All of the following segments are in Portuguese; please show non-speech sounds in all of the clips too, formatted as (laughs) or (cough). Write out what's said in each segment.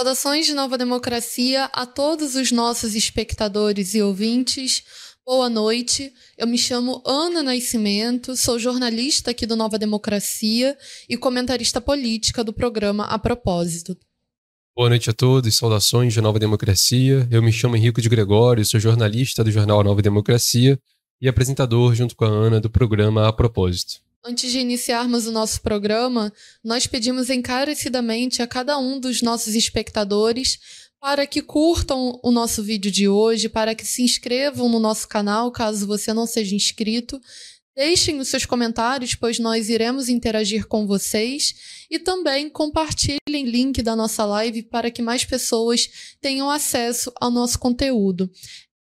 Saudações de Nova Democracia a todos os nossos espectadores e ouvintes. Boa noite. Eu me chamo Ana Nascimento, sou jornalista aqui do Nova Democracia e comentarista política do programa A Propósito. Boa noite a todos, saudações de Nova Democracia. Eu me chamo Henrico de Gregório, sou jornalista do jornal Nova Democracia e apresentador, junto com a Ana, do programa A Propósito. Antes de iniciarmos o nosso programa, nós pedimos encarecidamente a cada um dos nossos espectadores para que curtam o nosso vídeo de hoje, para que se inscrevam no nosso canal, caso você não seja inscrito. Deixem os seus comentários, pois nós iremos interagir com vocês. E também compartilhem o link da nossa live para que mais pessoas tenham acesso ao nosso conteúdo.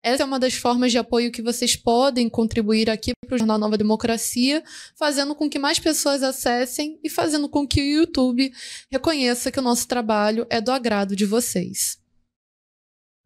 Essa é uma das formas de apoio que vocês podem contribuir aqui para o Jornal Nova Democracia, fazendo com que mais pessoas acessem e fazendo com que o YouTube reconheça que o nosso trabalho é do agrado de vocês.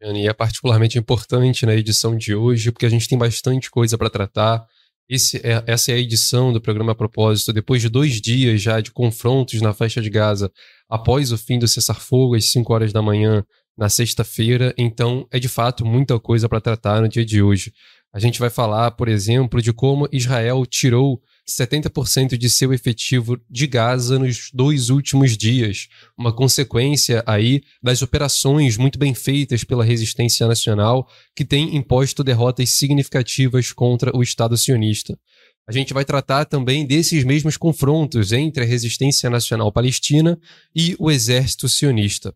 E é particularmente importante na edição de hoje, porque a gente tem bastante coisa para tratar. Esse é, essa é a edição do programa a propósito, depois de dois dias já de confrontos na faixa de Gaza, após o fim do cessar-fogo às 5 horas da manhã, na sexta-feira, então é de fato muita coisa para tratar no dia de hoje. A gente vai falar, por exemplo, de como Israel tirou 70% de seu efetivo de Gaza nos dois últimos dias, uma consequência aí das operações muito bem feitas pela resistência nacional que tem imposto derrotas significativas contra o Estado sionista. A gente vai tratar também desses mesmos confrontos entre a resistência nacional palestina e o exército sionista.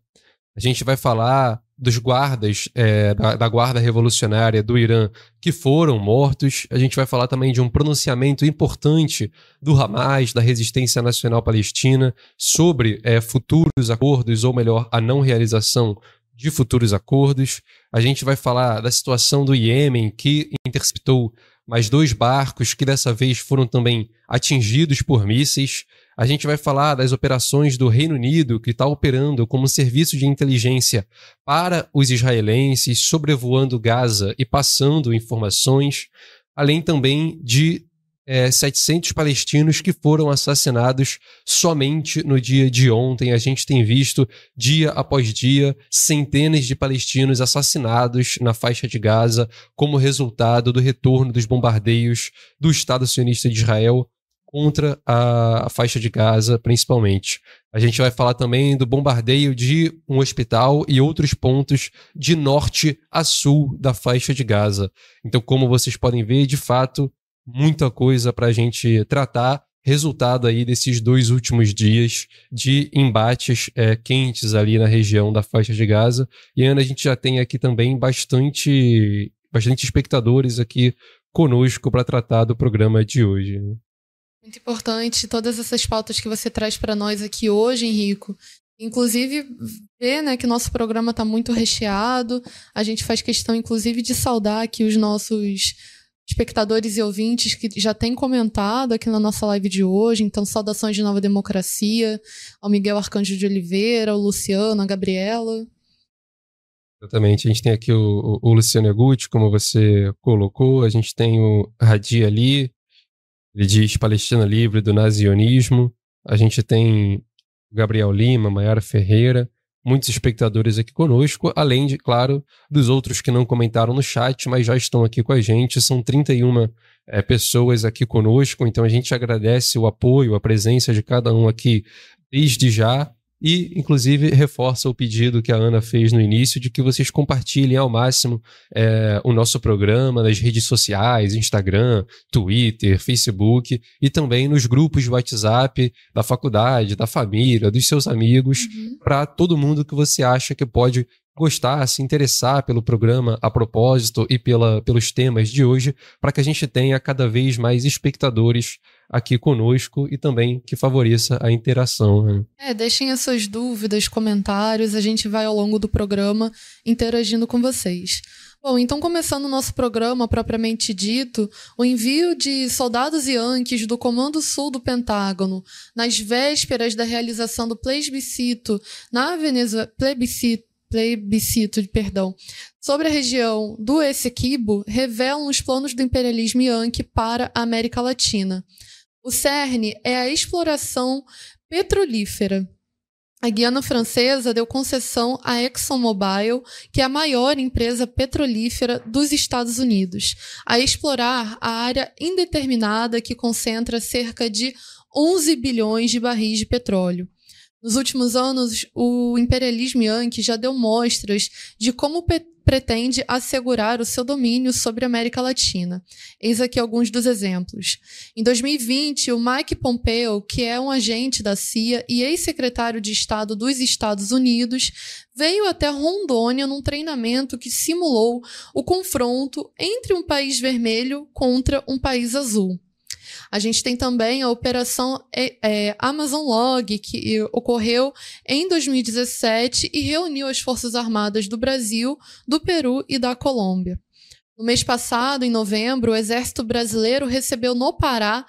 A gente vai falar dos guardas é, da, da, Guarda Revolucionária do Irã que foram mortos. A gente vai falar também de um pronunciamento importante do Hamas, da Resistência Nacional Palestina, sobre é, futuros acordos, ou melhor, a não realização de futuros acordos. A gente vai falar da situação do Iêmen, que interceptou mais dois barcos que dessa vez foram também atingidos por mísseis. A gente vai falar das operações do Reino Unido, que está operando como serviço de inteligência para os israelenses, sobrevoando Gaza e passando informações, além também de é, 700 palestinos que foram assassinados somente no dia de ontem. A gente tem visto, dia após dia, centenas de palestinos assassinados na faixa de Gaza como resultado do retorno dos bombardeios do Estado sionista de Israel contra a, faixa de Gaza, principalmente. A gente vai falar também do bombardeio de um hospital e outros pontos de norte a sul da faixa de Gaza. Então, como vocês podem ver, de fato, muita coisa para a gente tratar. Resultado aí desses dois últimos dias de embates é, quentes ali na região da faixa de Gaza. E Ana, a gente já tem aqui também bastante, bastante espectadores aqui conosco para tratar do programa de hoje. Né? Muito importante todas essas pautas que você traz para nós aqui hoje, Henrico. Inclusive, ver né, que nosso programa está muito recheado. A gente faz questão, inclusive, de saudar aqui os nossos espectadores e ouvintes que já têm comentado aqui na nossa live de hoje. Então, saudações de Nova Democracia, ao Miguel Arcanjo de Oliveira, ao Luciano, a Gabriela. Exatamente. A gente tem aqui o, o Luciano Eguti, como você colocou. A gente tem o Radi ali, ele diz Palestina livre do nazionismo. A gente tem Gabriel Lima, Maiara Ferreira, muitos espectadores aqui conosco, além de, claro, dos outros que não comentaram no chat, mas já estão aqui com a gente. São 31 é, pessoas aqui conosco, então a gente agradece o apoio, a presença de cada um aqui desde já. E, inclusive, reforça o pedido que a Ana fez no início de que vocês compartilhem ao máximo é, o nosso programa nas redes sociais, Instagram, Twitter, Facebook e também nos grupos de WhatsApp da faculdade, da família, dos seus amigos, uhum. para todo mundo que você acha que pode gostar, se interessar pelo programa a propósito e pela, pelos temas de hoje, para que a gente tenha cada vez mais espectadores aqui conosco e também que favoreça a interação. Né? É, deixem as suas dúvidas, comentários, a gente vai ao longo do programa interagindo com vocês. Bom, então começando o nosso programa propriamente dito, o envio de soldados Yankees do Comando Sul do Pentágono nas vésperas da realização do plebiscito na Venezuela, plebiscito, plebiscito, perdão, sobre a região do Essequibo revelam os planos do imperialismo Yankee para a América Latina. O cerne é a exploração petrolífera. a Guiana Francesa deu concessão à ExxonMobil, que é a maior empresa petrolífera dos Estados Unidos, a explorar a área indeterminada que concentra cerca de 11 bilhões de barris de petróleo. Nos últimos anos, o imperialismo yankee já deu mostras de como pretende assegurar o seu domínio sobre a América Latina. Eis aqui alguns dos exemplos. Em 2020, o Mike Pompeo, que é um agente da CIA e ex-secretário de Estado dos Estados Unidos, veio até Rondônia num treinamento que simulou o confronto entre um país vermelho contra um país azul. A gente tem também a Operação é, é, Amazon Log, que ocorreu em 2017 e reuniu as Forças Armadas do Brasil, do Peru e da Colômbia. No mês passado, em novembro, o Exército Brasileiro recebeu no Pará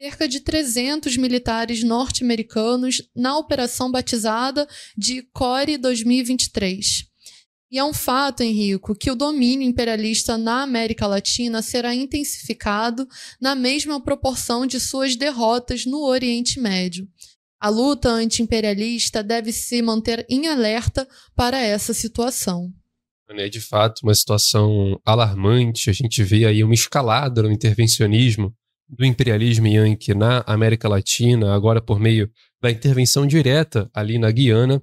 cerca de 300 militares norte-americanos na operação batizada de CORE 2023. E é um fato, Henrico, que o domínio imperialista na América Latina será intensificado na mesma proporção de suas derrotas no Oriente Médio. A luta anti-imperialista deve se manter em alerta para essa situação. É de fato uma situação alarmante. A gente vê aí uma escalada no intervencionismo do imperialismo yankee na América Latina, agora por meio da intervenção direta ali na Guiana,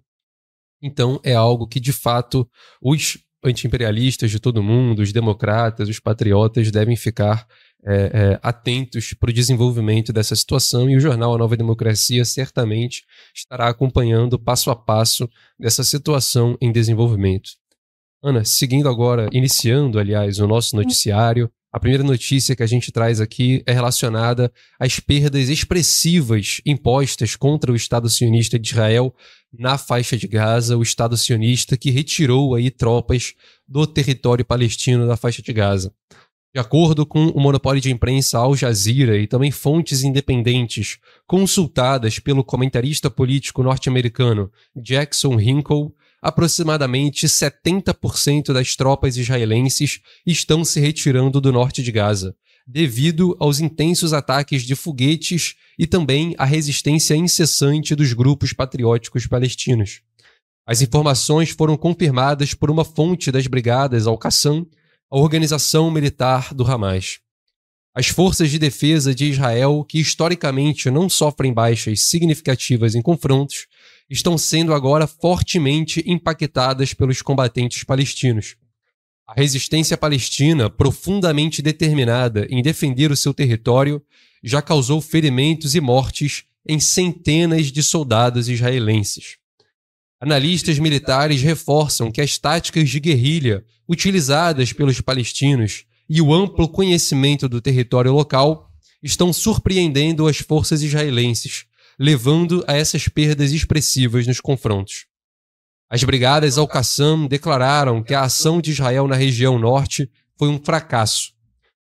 então, é algo que, de fato, os antiimperialistas de todo mundo, os democratas, os patriotas devem ficar é, é, atentos para o desenvolvimento dessa situação e o jornal A Nova Democracia certamente estará acompanhando passo a passo dessa situação em desenvolvimento. Ana, seguindo agora, iniciando, aliás, o nosso noticiário, a primeira notícia que a gente traz aqui é relacionada às perdas expressivas impostas contra o Estado sionista de Israel na faixa de Gaza, o Estado sionista que retirou aí tropas do território palestino da faixa de Gaza. De acordo com o monopólio de imprensa Al Jazeera e também fontes independentes consultadas pelo comentarista político norte-americano Jackson Hinkle, aproximadamente 70% das tropas israelenses estão se retirando do norte de Gaza, devido aos intensos ataques de foguetes e também à resistência incessante dos grupos patrióticos palestinos. As informações foram confirmadas por uma fonte das brigadas Al-Qassam, a organização militar do Hamas. As forças de defesa de Israel, que historicamente não sofrem baixas significativas em confrontos, estão sendo agora fortemente impactadas pelos combatentes palestinos. A resistência palestina, profundamente determinada em defender o seu território, já causou ferimentos e mortes em centenas de soldados israelenses. Analistas militares reforçam que as táticas de guerrilha utilizadas pelos palestinos e o amplo conhecimento do território local estão surpreendendo as forças israelenses, levando a essas perdas expressivas nos confrontos. As brigadas Al-Qassam declararam que a ação de Israel na região norte foi um fracasso,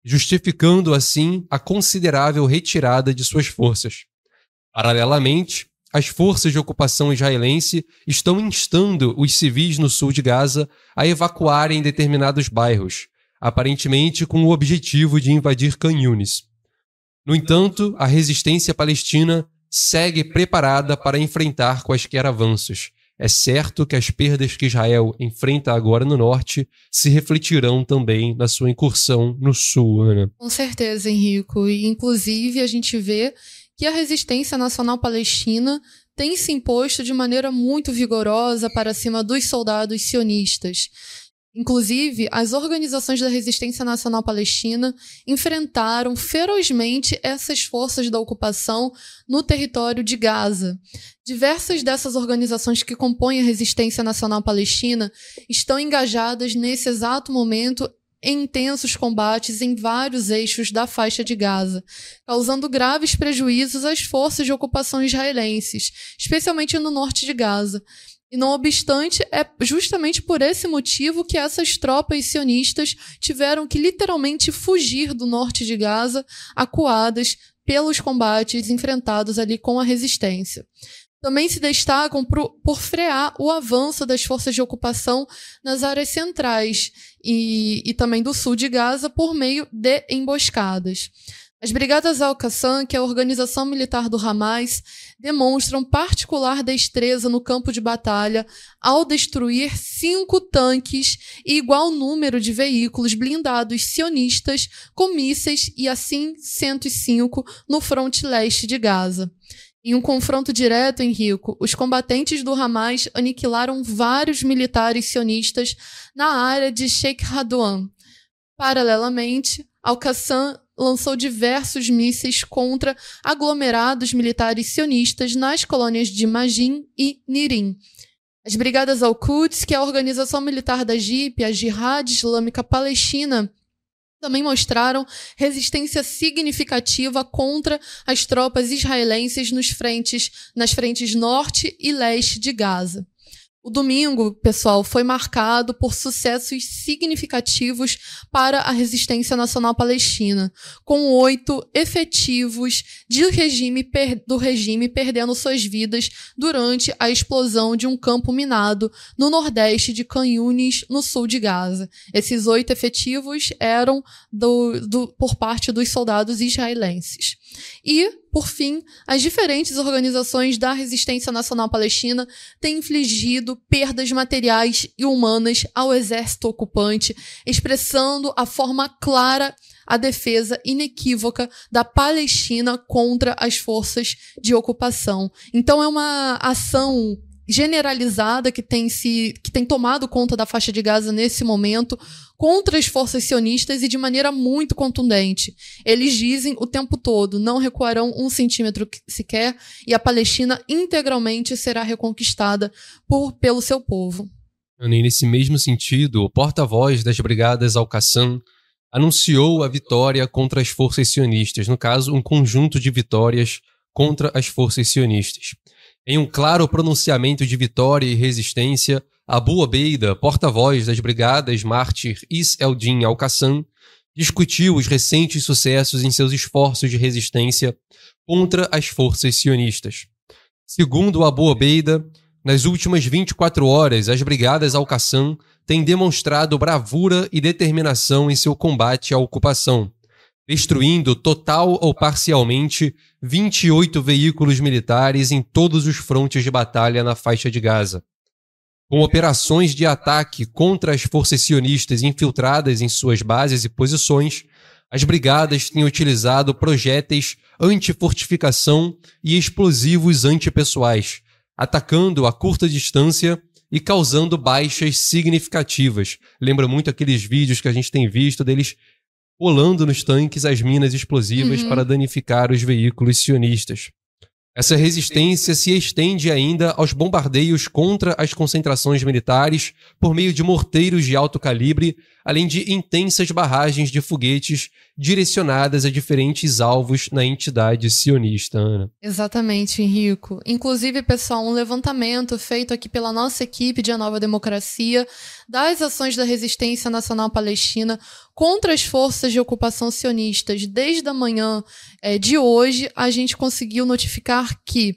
justificando assim a considerável retirada de suas forças. Paralelamente, as forças de ocupação israelense estão instando os civis no sul de Gaza a evacuarem determinados bairros, aparentemente com o objetivo de invadir Canhunes. No entanto, a resistência palestina segue preparada para enfrentar quaisquer avanços. É certo que as perdas que Israel enfrenta agora no norte se refletirão também na sua incursão no sul, Ana. Com certeza, Henrico. E, inclusive, a gente vê que a resistência nacional palestina tem se imposto de maneira muito vigorosa para cima dos soldados sionistas. Inclusive, as organizações da resistência nacional palestina enfrentaram ferozmente essas forças da ocupação no território de Gaza. Diversas dessas organizações que compõem a resistência nacional palestina estão engajadas nesse exato momento em intensos combates em vários eixos da faixa de Gaza, causando graves prejuízos às forças de ocupação israelenses, especialmente no norte de Gaza. E não obstante, é justamente por esse motivo que essas tropas sionistas tiveram que literalmente fugir do norte de Gaza, acuadas pelos combates enfrentados ali com a resistência. Também se destacam por, por frear o avanço das forças de ocupação nas áreas centrais e, e também do sul de Gaza por meio de emboscadas. As Brigadas Al-Qassam, que é a organização militar do Hamas, demonstram particular destreza no campo de batalha ao destruir cinco tanques e igual número de veículos blindados sionistas com mísseis e assim 105 no fronte leste de Gaza. Em um confronto direto, Henrico, os combatentes do Hamas aniquilaram vários militares sionistas na área de Sheikh Radwan. Paralelamente, Al-Qassam lançou diversos mísseis contra aglomerados militares sionistas nas colônias de Majin e Nirim. As Brigadas Al-Quds, que é a organização militar da JIP, a Jihad Islâmica Palestina, também mostraram resistência significativa contra as tropas israelenses nos frentes, nas frentes norte e leste de Gaza. O domingo, pessoal, foi marcado por sucessos significativos para a resistência nacional palestina, com oito efetivos regime, do regime perdendo suas vidas durante a explosão de um campo minado no nordeste de Canhunes, no sul de Gaza. Esses oito efetivos eram do, do, por parte dos soldados israelenses. E, por fim, as diferentes organizações da resistência nacional palestina têm infligido perdas materiais e humanas ao exército ocupante, expressando a forma clara a defesa inequívoca da Palestina contra as forças de ocupação. Então é uma ação generalizada que tem se que tem tomado conta da faixa de Gaza nesse momento contra as forças sionistas e de maneira muito contundente. Eles dizem o tempo todo: não recuarão um centímetro sequer e a Palestina integralmente será reconquistada por, pelo seu povo. E nesse mesmo sentido, o porta-voz das Brigadas Al-Qassam anunciou a vitória contra as forças sionistas, no caso, um conjunto de vitórias contra as forças sionistas. Em um claro pronunciamento de vitória e resistência, Abu Obeida, porta-voz das brigadas Mártir Is Eldin Al-Qassam, discutiu os recentes sucessos em seus esforços de resistência contra as forças sionistas. Segundo Abu Obeida, nas últimas 24 horas, as brigadas Al-Qassam têm demonstrado bravura e determinação em seu combate à ocupação, destruindo total ou parcialmente 28 veículos militares em todos os frontes de batalha na faixa de Gaza. Com operações de ataque contra as forças sionistas infiltradas em suas bases e posições, as brigadas têm utilizado projéteis anti-fortificação e explosivos antipessoais, atacando a curta distância e causando baixas significativas. Lembra muito aqueles vídeos que a gente tem visto deles colando nos tanques as minas explosivas uhum. para danificar os veículos sionistas. Essa resistência se estende ainda aos bombardeios contra as concentrações militares por meio de morteiros de alto calibre, além de intensas barragens de foguetes direcionadas a diferentes alvos na entidade sionista, Ana. Exatamente, Henrico. Inclusive, pessoal, um levantamento feito aqui pela nossa equipe de A Nova Democracia das ações da resistência nacional palestina contra as forças de ocupação sionistas desde a manhã é, de hoje, a gente conseguiu notificar que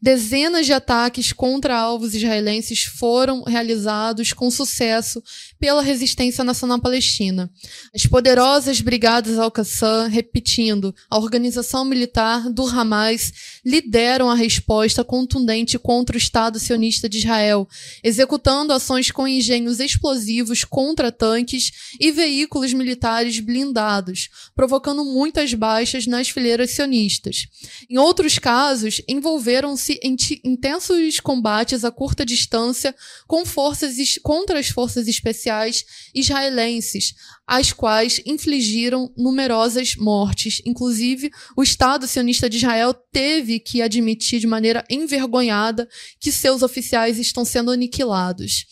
dezenas de ataques contra alvos israelenses foram realizados com sucesso pela resistência nacional palestina. As poderosas brigadas Al-Qassam, repetindo, a organização militar do Hamas lideram a resposta contundente contra o Estado sionista de Israel, executando ações com engenhos explosivos contra tanques e veículos militares blindados, provocando muitas baixas nas fileiras sionistas. Em outros casos, envolveram-se em intensos combates a curta distância com forças contra as forças especiais israelenses, as quais infligiram numerosas mortes. Inclusive, o Estado sionista de Israel teve que admitir de maneira envergonhada que seus oficiais estão sendo aniquilados.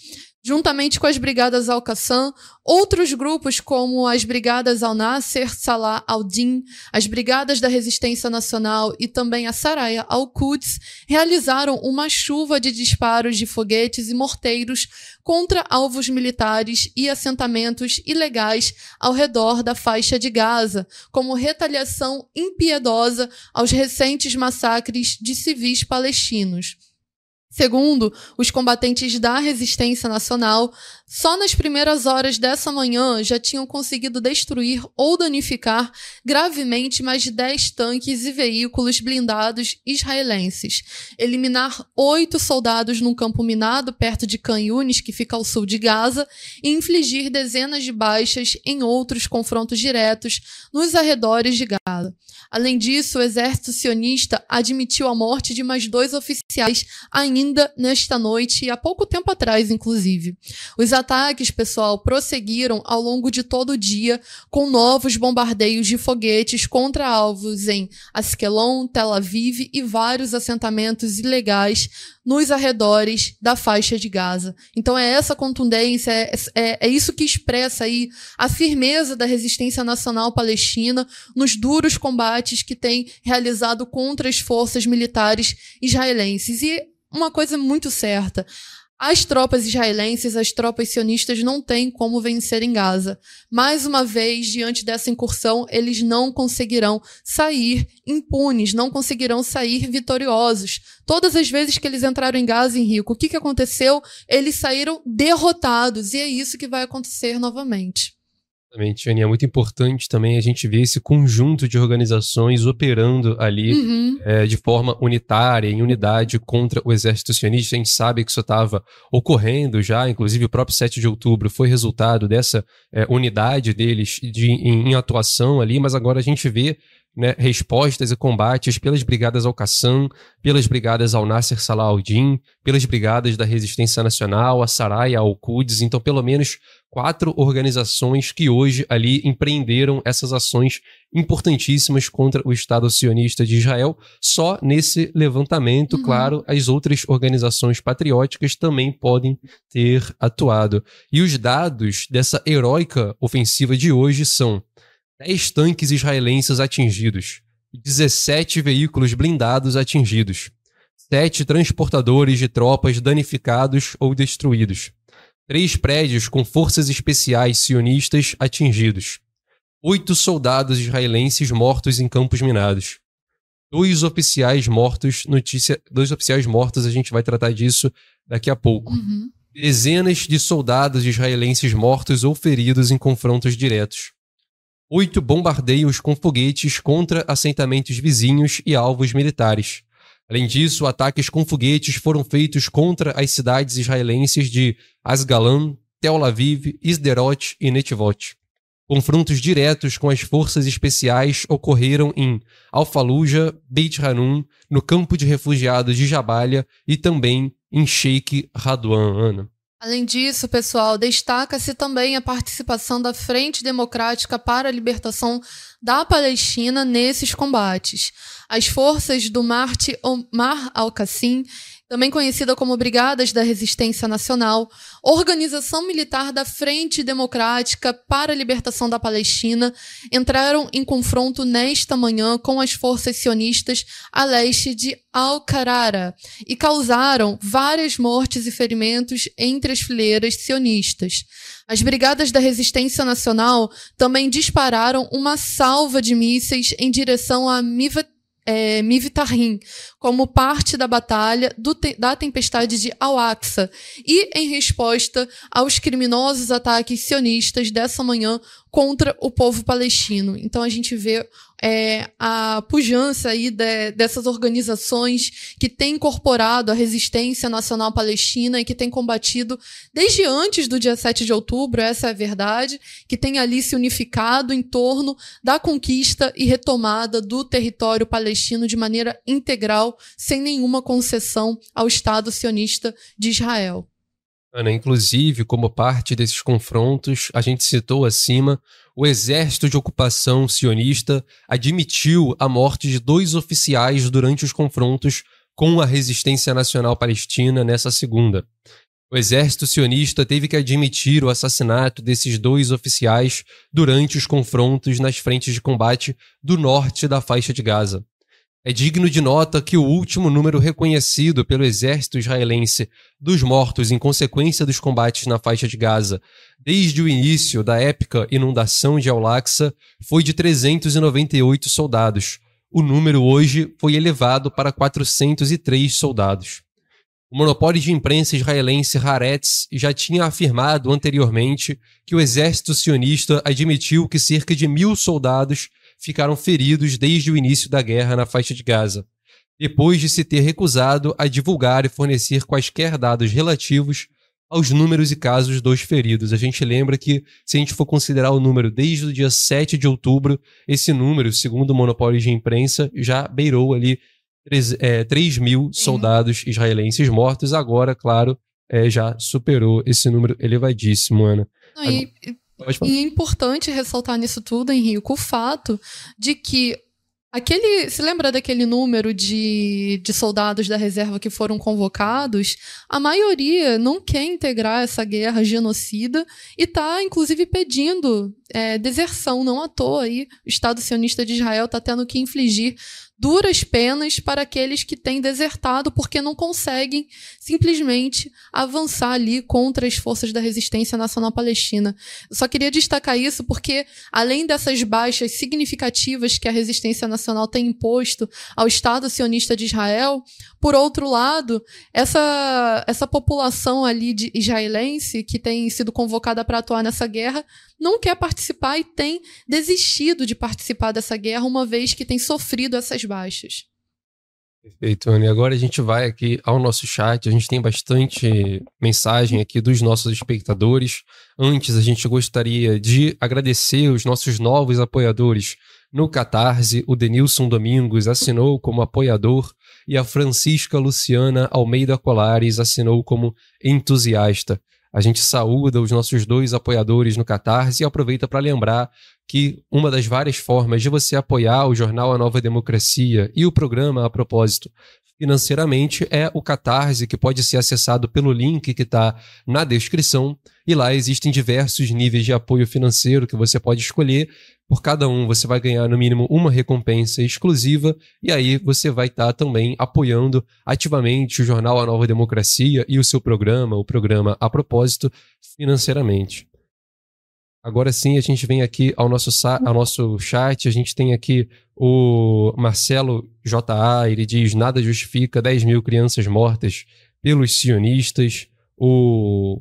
Juntamente com as brigadas Al-Qassam, outros grupos como as brigadas Al-Nasser, Salah al-Din, as brigadas da Resistência Nacional e também a Saraya al-Quds realizaram uma chuva de disparos de foguetes e morteiros contra alvos militares e assentamentos ilegais ao redor da faixa de Gaza, como retaliação impiedosa aos recentes massacres de civis palestinos. Segundo os combatentes da resistência nacional, só nas primeiras horas dessa manhã já tinham conseguido destruir ou danificar gravemente mais de 10 tanques e veículos blindados israelenses, eliminar oito soldados num campo minado perto de Khan Yunis, que fica ao sul de Gaza, e infligir dezenas de baixas em outros confrontos diretos nos arredores de Gaza. Além disso, o exército sionista admitiu a morte de mais dois oficiais ainda nesta noite e há pouco tempo atrás, inclusive. Os ataques, pessoal, prosseguiram ao longo de todo o dia com novos bombardeios de foguetes contra alvos em Askelon, Tel Aviv e vários assentamentos ilegais nos arredores da faixa de Gaza. Então é essa contundência, é, é, é, isso que expressa aí a firmeza da resistência nacional palestina nos duros combates que tem realizado contra as forças militares israelenses. E uma coisa muito certa, as tropas israelenses, as tropas sionistas não têm como vencer em Gaza. Mais uma vez, diante dessa incursão, eles não conseguirão sair impunes, não conseguirão sair vitoriosos. Todas as vezes que eles entraram em Gaza, Henrico, o que, que aconteceu? Eles saíram derrotados. E é isso que vai acontecer novamente. Exatamente, Jane. É muito importante também a gente ver esse conjunto de organizações operando ali uhum. é, de forma unitária, em unidade contra o exército sionista. A gente sabe que isso estava ocorrendo já, inclusive o próprio 7 de outubro foi resultado dessa é, unidade deles de, em, em atuação ali, mas agora a gente vê né, respostas e combates pelas brigadas Al-Qassam, pelas brigadas Al-Nasser Salah al-Din, pelas brigadas da Resistência Nacional, a Saraya al-Quds, então pelo menos quatro organizações que hoje ali empreenderam essas ações importantíssimas contra o Estado sionista de Israel. Só nesse levantamento, uhum. claro, as outras organizações patrióticas também podem ter atuado. E os dados dessa heróica ofensiva de hoje são 10 tanques israelenses atingidos, 17 veículos blindados atingidos, 7 transportadores de tropas danificados ou destruídos, 3 prédios com forças especiais sionistas atingidos, 8 soldados israelenses mortos em campos minados, dois oficiais mortos, notícia, dois oficiais mortos, a gente vai tratar disso daqui a pouco. Uhum. Dezenas de soldados israelenses mortos ou feridos em confrontos diretos oito bombardeios com foguetes contra assentamentos vizinhos e alvos militares. Além disso, ataques com foguetes foram feitos contra as cidades israelenses de Asgalan, Tel Aviv, Isderot e Netivot. Confrontos diretos com as forças especiais ocorreram em Al-Fallujah, Beit Hanun, no campo de refugiados de Jabalia e também em Sheikh Radwan. Ana. Além disso, pessoal, destaca-se também a participação da Frente Democrática para a Libertação da Palestina nesses combates. As forças do Mar al-Qassim também conhecida como Brigadas da Resistência Nacional, organização militar da Frente Democrática para a Libertação da Palestina, entraram em confronto nesta manhã com as forças sionistas a leste de Al-Qarara e causaram várias mortes e ferimentos entre as fileiras sionistas. As Brigadas da Resistência Nacional também dispararam uma salva de mísseis em direção a Mivat é, Mivtahim, como parte da batalha do, da tempestade de Al-Aqsa e em resposta aos criminosos ataques sionistas dessa manhã contra o povo palestino. Então a gente vê é, a pujança aí de, dessas organizações que têm incorporado a resistência nacional palestina e que têm combatido desde antes do dia 7 de outubro, essa é a verdade, que tem ali se unificado em torno da conquista e retomada do território palestino de maneira integral, sem nenhuma concessão ao Estado sionista de Israel. Ana, inclusive, como parte desses confrontos, a gente citou acima, o exército de ocupação sionista admitiu a morte de dois oficiais durante os confrontos com a resistência nacional palestina nessa segunda. O exército sionista teve que admitir o assassinato desses dois oficiais durante os confrontos nas frentes de combate do norte da faixa de Gaza. É digno de nota que o último número reconhecido pelo exército israelense dos mortos em consequência dos combates na faixa de Gaza desde o início da épica inundação de Al-Aqsa foi de 398 soldados. O número hoje foi elevado para 403 soldados. O monopólio de imprensa israelense Haaretz já tinha afirmado anteriormente que o exército sionista admitiu que cerca de mil soldados ficaram feridos desde o início da guerra na faixa de Gaza, depois de se ter recusado a divulgar e fornecer quaisquer dados relativos aos números e casos dos feridos. A gente lembra que, se a gente for considerar o número desde o dia 7 de outubro, esse número, segundo o monopólio de imprensa, já beirou ali 3, é, 3 mil soldados israelenses mortos. Agora, claro, é, já superou esse número elevadíssimo, Ana. Não, e, e é importante ressaltar nisso tudo, Henrique, o fato de que Aquele, se lembra daquele número de, de soldados da reserva que foram convocados? A maioria não quer integrar essa guerra genocida e está, inclusive, pedindo é, deserção. Não à toa aí, o Estado sionista de Israel está tendo que infligir duras penas para aqueles que têm desertado porque não conseguem simplesmente avançar ali contra as forças da resistência nacional palestina. Eu só queria destacar isso porque, além dessas baixas significativas que a resistência nacional tem imposto ao Estado sionista de Israel, por outro lado, essa, essa população ali de israelense que tem sido convocada para atuar nessa guerra não quer participar e tem desistido de participar dessa guerra, uma vez que tem sofrido essas baixas. Perfeito, Anne. Agora a gente vai aqui ao nosso chat. A gente tem bastante mensagem aqui dos nossos espectadores. Antes, a gente gostaria de agradecer os nossos novos apoiadores no Catarse. O Denilson Domingos assinou como apoiador e a Francisca Luciana Almeida Colares assinou como entusiasta. A gente saúda os nossos dois apoiadores no Catarse e aproveita para lembrar que uma das várias formas de você apoiar o jornal A Nova Democracia e o programa a propósito financeiramente é o Catarse, que pode ser acessado pelo link que está na descrição. E lá existem diversos níveis de apoio financeiro que você pode escolher. Por cada um, você vai ganhar no mínimo uma recompensa exclusiva. E aí você vai estar tá também apoiando ativamente o jornal A Nova Democracia e o seu programa, o programa A Propósito, financeiramente. Agora sim, a gente vem aqui ao nosso, ao nosso chat. A gente tem aqui o Marcelo JA, ele diz: nada justifica 10 mil crianças mortas pelos sionistas. O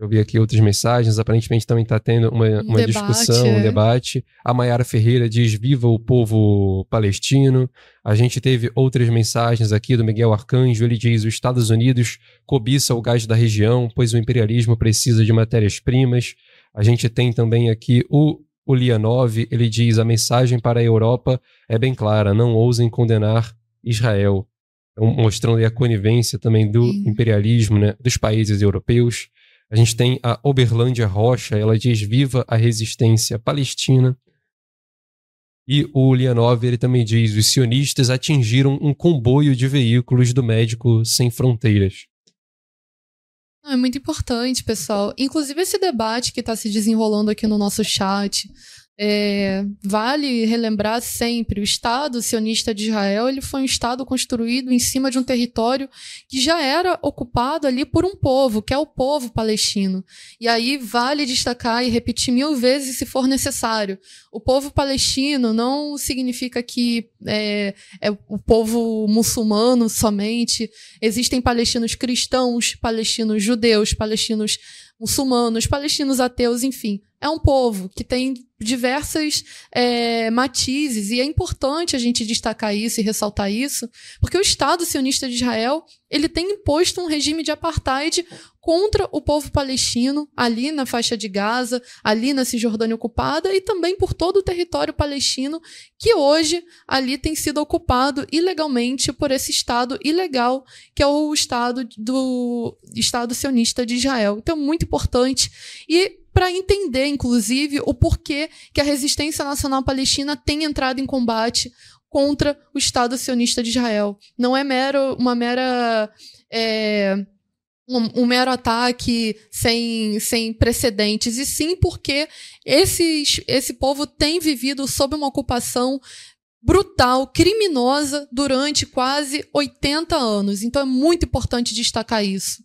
eu vi aqui outras mensagens, aparentemente também está tendo uma, uma debate, discussão, é. um debate. A Mayara Ferreira diz: Viva o povo palestino. A gente teve outras mensagens aqui do Miguel Arcanjo. Ele diz: Os Estados Unidos cobiça o gás da região, pois o imperialismo precisa de matérias-primas. A gente tem também aqui o, o Lianov. Ele diz: A mensagem para a Europa é bem clara: não ousem condenar Israel. Então, mostrando a conivência também do imperialismo né, dos países europeus. A gente tem a Oberlândia Rocha, ela diz viva a resistência palestina. E o Lianov, ele também diz, os sionistas atingiram um comboio de veículos do Médico Sem Fronteiras. É muito importante, pessoal. Inclusive esse debate que está se desenrolando aqui no nosso chat é, vale relembrar sempre, o Estado sionista de Israel ele foi um Estado construído em cima de um território que já era ocupado ali por um povo, que é o povo palestino. E aí vale destacar e repetir mil vezes se for necessário. O povo palestino não significa que é, é o povo muçulmano somente. Existem palestinos cristãos, palestinos judeus, palestinos muçulmanos, palestinos ateus, enfim. É um povo que tem diversas é, matizes e é importante a gente destacar isso e ressaltar isso, porque o Estado sionista de Israel ele tem imposto um regime de apartheid contra o povo palestino ali na faixa de Gaza, ali na Cisjordânia ocupada e também por todo o território palestino que hoje ali tem sido ocupado ilegalmente por esse Estado ilegal que é o Estado do Estado sionista de Israel. Então, muito importante e para entender, inclusive, o porquê que a resistência nacional palestina tem entrado em combate contra o Estado sionista de Israel. Não é mero, uma mera. É, um, um, mero ataque sem, sem precedentes, e sim porque esses, esse povo tem vivido sob uma ocupação brutal, criminosa, durante quase 80 anos. Então é muito importante destacar isso.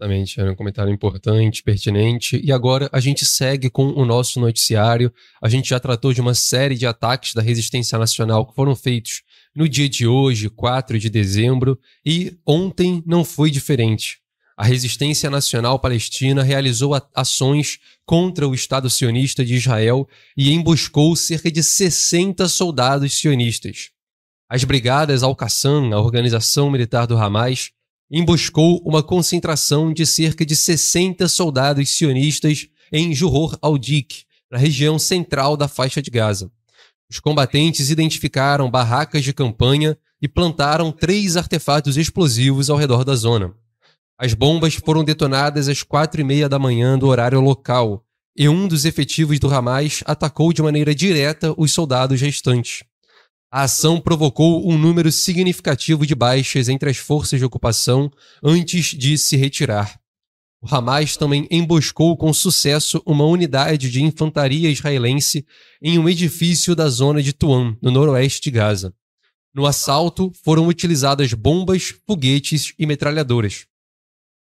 Exatamente, era um comentário importante, pertinente. E agora a gente segue com o nosso noticiário. A gente já tratou de uma série de ataques da resistência nacional que foram feitos no dia de hoje, 4 de dezembro, e ontem não foi diferente. A resistência nacional palestina realizou ações contra o Estado sionista de Israel e emboscou cerca de 60 soldados sionistas. As brigadas Al-Qassam, a organização militar do Hamas, emboscou uma concentração de cerca de 60 soldados sionistas em Juhor al-Dik, na região central da faixa de Gaza. Os combatentes identificaram barracas de campanha e plantaram três artefatos explosivos ao redor da zona. As bombas foram detonadas às quatro e meia da manhã do horário local, e um dos efetivos do Hamas atacou de maneira direta os soldados restantes. A ação provocou um número significativo de baixas entre as forças de ocupação antes de se retirar. O Hamas também emboscou com sucesso uma unidade de infantaria israelense em um edifício da zona de Tuam, no noroeste de Gaza. No assalto, foram utilizadas bombas, foguetes e metralhadoras.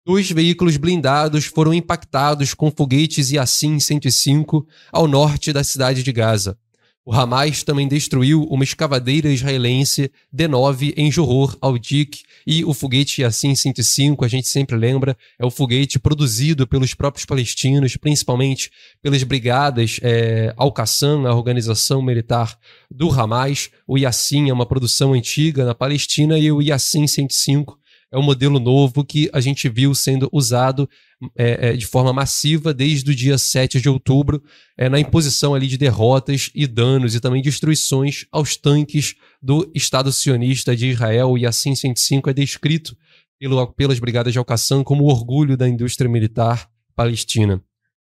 Dois veículos blindados foram impactados com foguetes Yassin 105 ao norte da cidade de Gaza, o Hamas também destruiu uma escavadeira israelense D9 em Johor, al-Dik, e o foguete Yassin 105, a gente sempre lembra, é o foguete produzido pelos próprios palestinos, principalmente pelas brigadas é, Al-Qassam, a organização militar do Hamas. O Yassin é uma produção antiga na Palestina e o Yassin 105 é um modelo novo que a gente viu sendo usado é, é, de forma massiva desde o dia 7 de outubro, é, na imposição ali de derrotas e danos e também destruições aos tanques do Estado sionista de Israel. E assim 105 é descrito pelo, pelas brigadas de Al-Qassam como o orgulho da indústria militar palestina.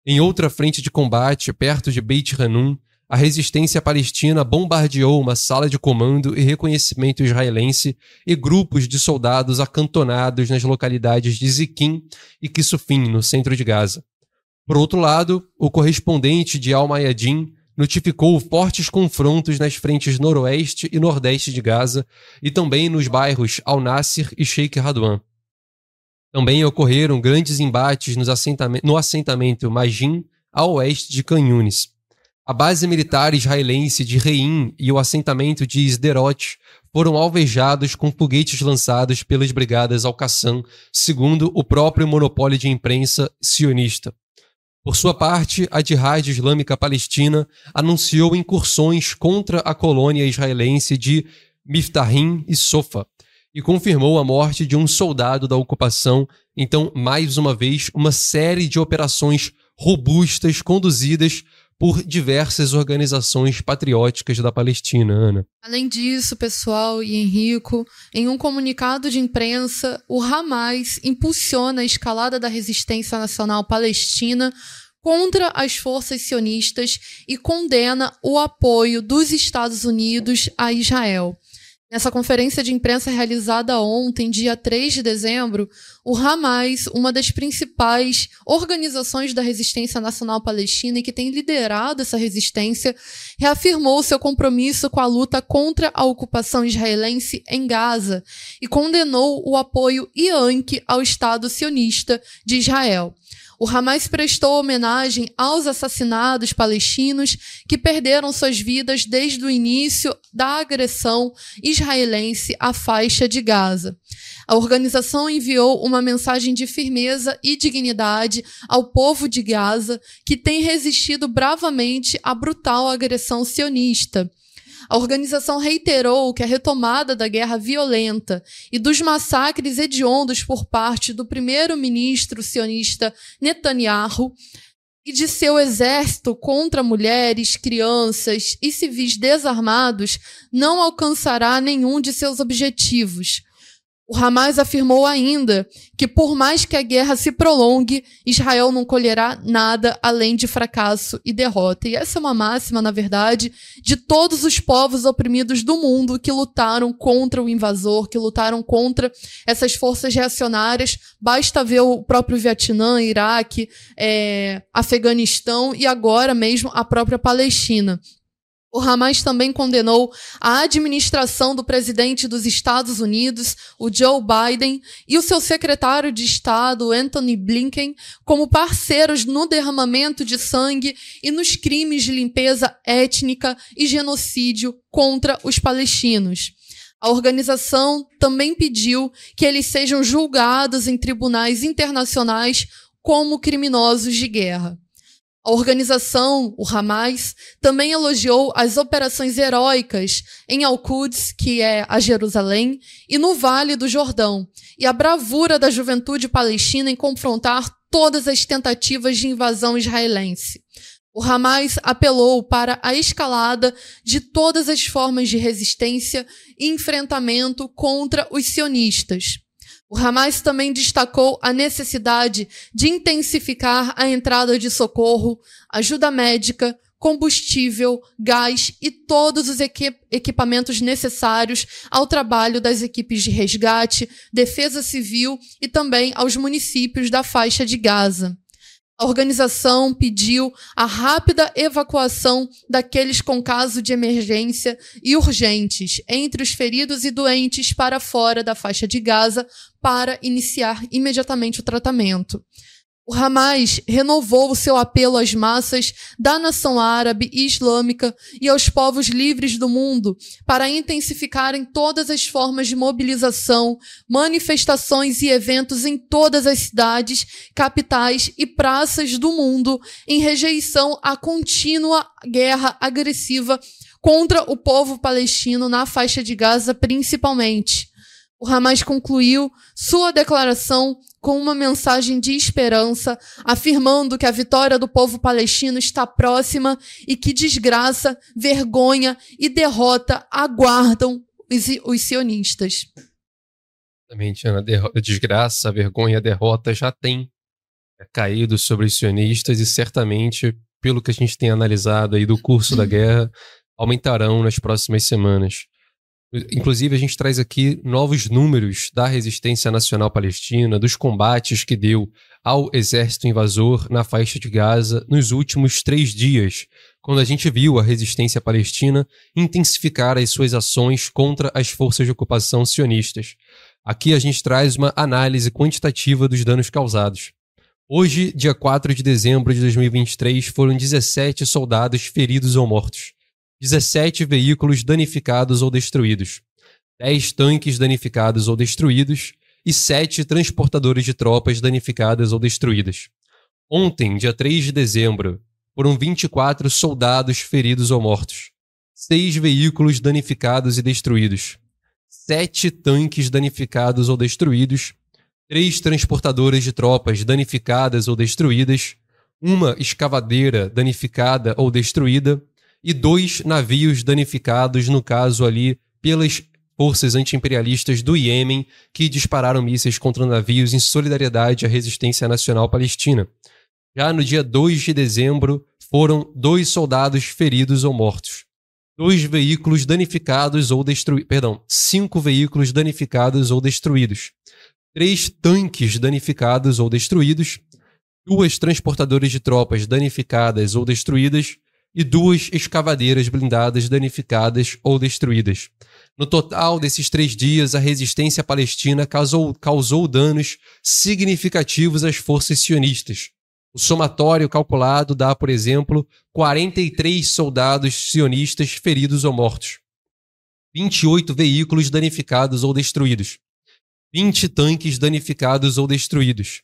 Em outra frente de combate, perto de Beit Hanun, a resistência palestina bombardeou uma sala de comando e reconhecimento israelense e grupos de soldados acantonados nas localidades de Zikim e Kisufim, no centro de Gaza. Por outro lado, o correspondente de Al-Mayadin notificou fortes confrontos nas frentes noroeste e nordeste de Gaza e também nos bairros Al-Nasser e Sheikh Radwan. Também ocorreram grandes embates no assentamento Majin, a oeste de Canhunes. A base militar israelense de Reim e o assentamento de Sderot foram alvejados com foguetes lançados pelas brigadas Al-Qassam, segundo o próprio monopólio de imprensa sionista. Por sua parte, a Jihad Islâmica Palestina anunciou incursões contra a colônia israelense de Miftahim e Sofa e confirmou a morte de um soldado da ocupação. Então, mais uma vez, uma série de operações robustas conduzidas por diversas organizações patrióticas da Palestina, Ana. Além disso, pessoal e Henrico, em um comunicado de imprensa, o Hamas impulsiona a escalada da resistência nacional palestina contra as forças sionistas e condena o apoio dos Estados Unidos a Israel. Nessa conferência de imprensa realizada ontem, dia 3 de dezembro, o Hamas, uma das principais organizações da resistência nacional palestina e que tem liderado essa resistência, reafirmou seu compromisso com a luta contra a ocupação israelense em Gaza e condenou o apoio ianque ao Estado sionista de Israel. O Hamas prestou homenagem aos assassinados palestinos que perderam suas vidas desde o início da agressão israelense à faixa de Gaza. A organização enviou uma mensagem de firmeza e dignidade ao povo de Gaza, que tem resistido bravamente à brutal agressão sionista. A organização reiterou que a retomada da guerra violenta e dos massacres hediondos por parte do primeiro-ministro sionista Netanyahu e de seu exército contra mulheres, crianças e civis desarmados não alcançará nenhum de seus objetivos. O Hamas afirmou ainda que, por mais que a guerra se prolongue, Israel não colherá nada além de fracasso e derrota. E essa é uma máxima, na verdade, de todos os povos oprimidos do mundo que lutaram contra o invasor, que lutaram contra essas forças reacionárias. Basta ver o próprio Vietnã, Iraque, é, Afeganistão e agora mesmo a própria Palestina. O Hamas também condenou a administração do presidente dos Estados Unidos, o Joe Biden, e o seu secretário de Estado, Anthony Blinken, como parceiros no derramamento de sangue e nos crimes de limpeza étnica e genocídio contra os palestinos. A organização também pediu que eles sejam julgados em tribunais internacionais como criminosos de guerra. A organização, o Hamas, também elogiou as operações heróicas em Al-Quds, que é a Jerusalém, e no Vale do Jordão, e a bravura da juventude palestina em confrontar todas as tentativas de invasão israelense. O Hamas apelou para a escalada de todas as formas de resistência e enfrentamento contra os sionistas. O Hamas também destacou a necessidade de intensificar a entrada de socorro, ajuda médica, combustível, gás e todos os equipamentos necessários ao trabalho das equipes de resgate, defesa civil e também aos municípios da faixa de Gaza. A organização pediu a rápida evacuação daqueles com caso de emergência e urgentes entre os feridos e doentes para fora da faixa de Gaza para iniciar imediatamente o tratamento. O Hamas renovou o seu apelo às massas da nação árabe e islâmica e aos povos livres do mundo para intensificarem todas as formas de mobilização, manifestações e eventos em todas as cidades, capitais e praças do mundo em rejeição à contínua guerra agressiva contra o povo palestino na faixa de Gaza, principalmente. O Hamas concluiu sua declaração com uma mensagem de esperança, afirmando que a vitória do povo palestino está próxima e que desgraça, vergonha e derrota aguardam os, os sionistas. Exatamente, Ana. Desgraça, vergonha derrota já têm é, caído sobre os sionistas e certamente, pelo que a gente tem analisado aí do curso da guerra, aumentarão nas próximas semanas. Inclusive, a gente traz aqui novos números da resistência nacional palestina, dos combates que deu ao exército invasor na faixa de Gaza nos últimos três dias, quando a gente viu a resistência palestina intensificar as suas ações contra as forças de ocupação sionistas. Aqui a gente traz uma análise quantitativa dos danos causados. Hoje, dia 4 de dezembro de 2023, foram 17 soldados feridos ou mortos. 17 veículos danificados ou destruídos, 10 tanques danificados ou destruídos e 7 transportadores de tropas danificadas ou destruídas. Ontem, dia 3 de dezembro, foram 24 soldados feridos ou mortos, 6 veículos danificados e destruídos, 7 tanques danificados ou destruídos, 3 transportadoras de tropas danificadas ou destruídas, uma escavadeira danificada ou destruída e dois navios danificados, no caso ali, pelas forças antiimperialistas do Iêmen que dispararam mísseis contra navios em solidariedade à resistência nacional palestina. Já no dia 2 de dezembro, foram dois soldados feridos ou mortos. Dois veículos danificados ou destruídos. Perdão, cinco veículos danificados ou destruídos. Três tanques danificados ou destruídos. Duas transportadoras de tropas danificadas ou destruídas e duas escavadeiras blindadas danificadas ou destruídas. No total desses três dias, a resistência palestina causou, causou danos significativos às forças sionistas. O somatório calculado dá, por exemplo, 43 soldados sionistas feridos ou mortos, 28 veículos danificados ou destruídos, 20 tanques danificados ou destruídos,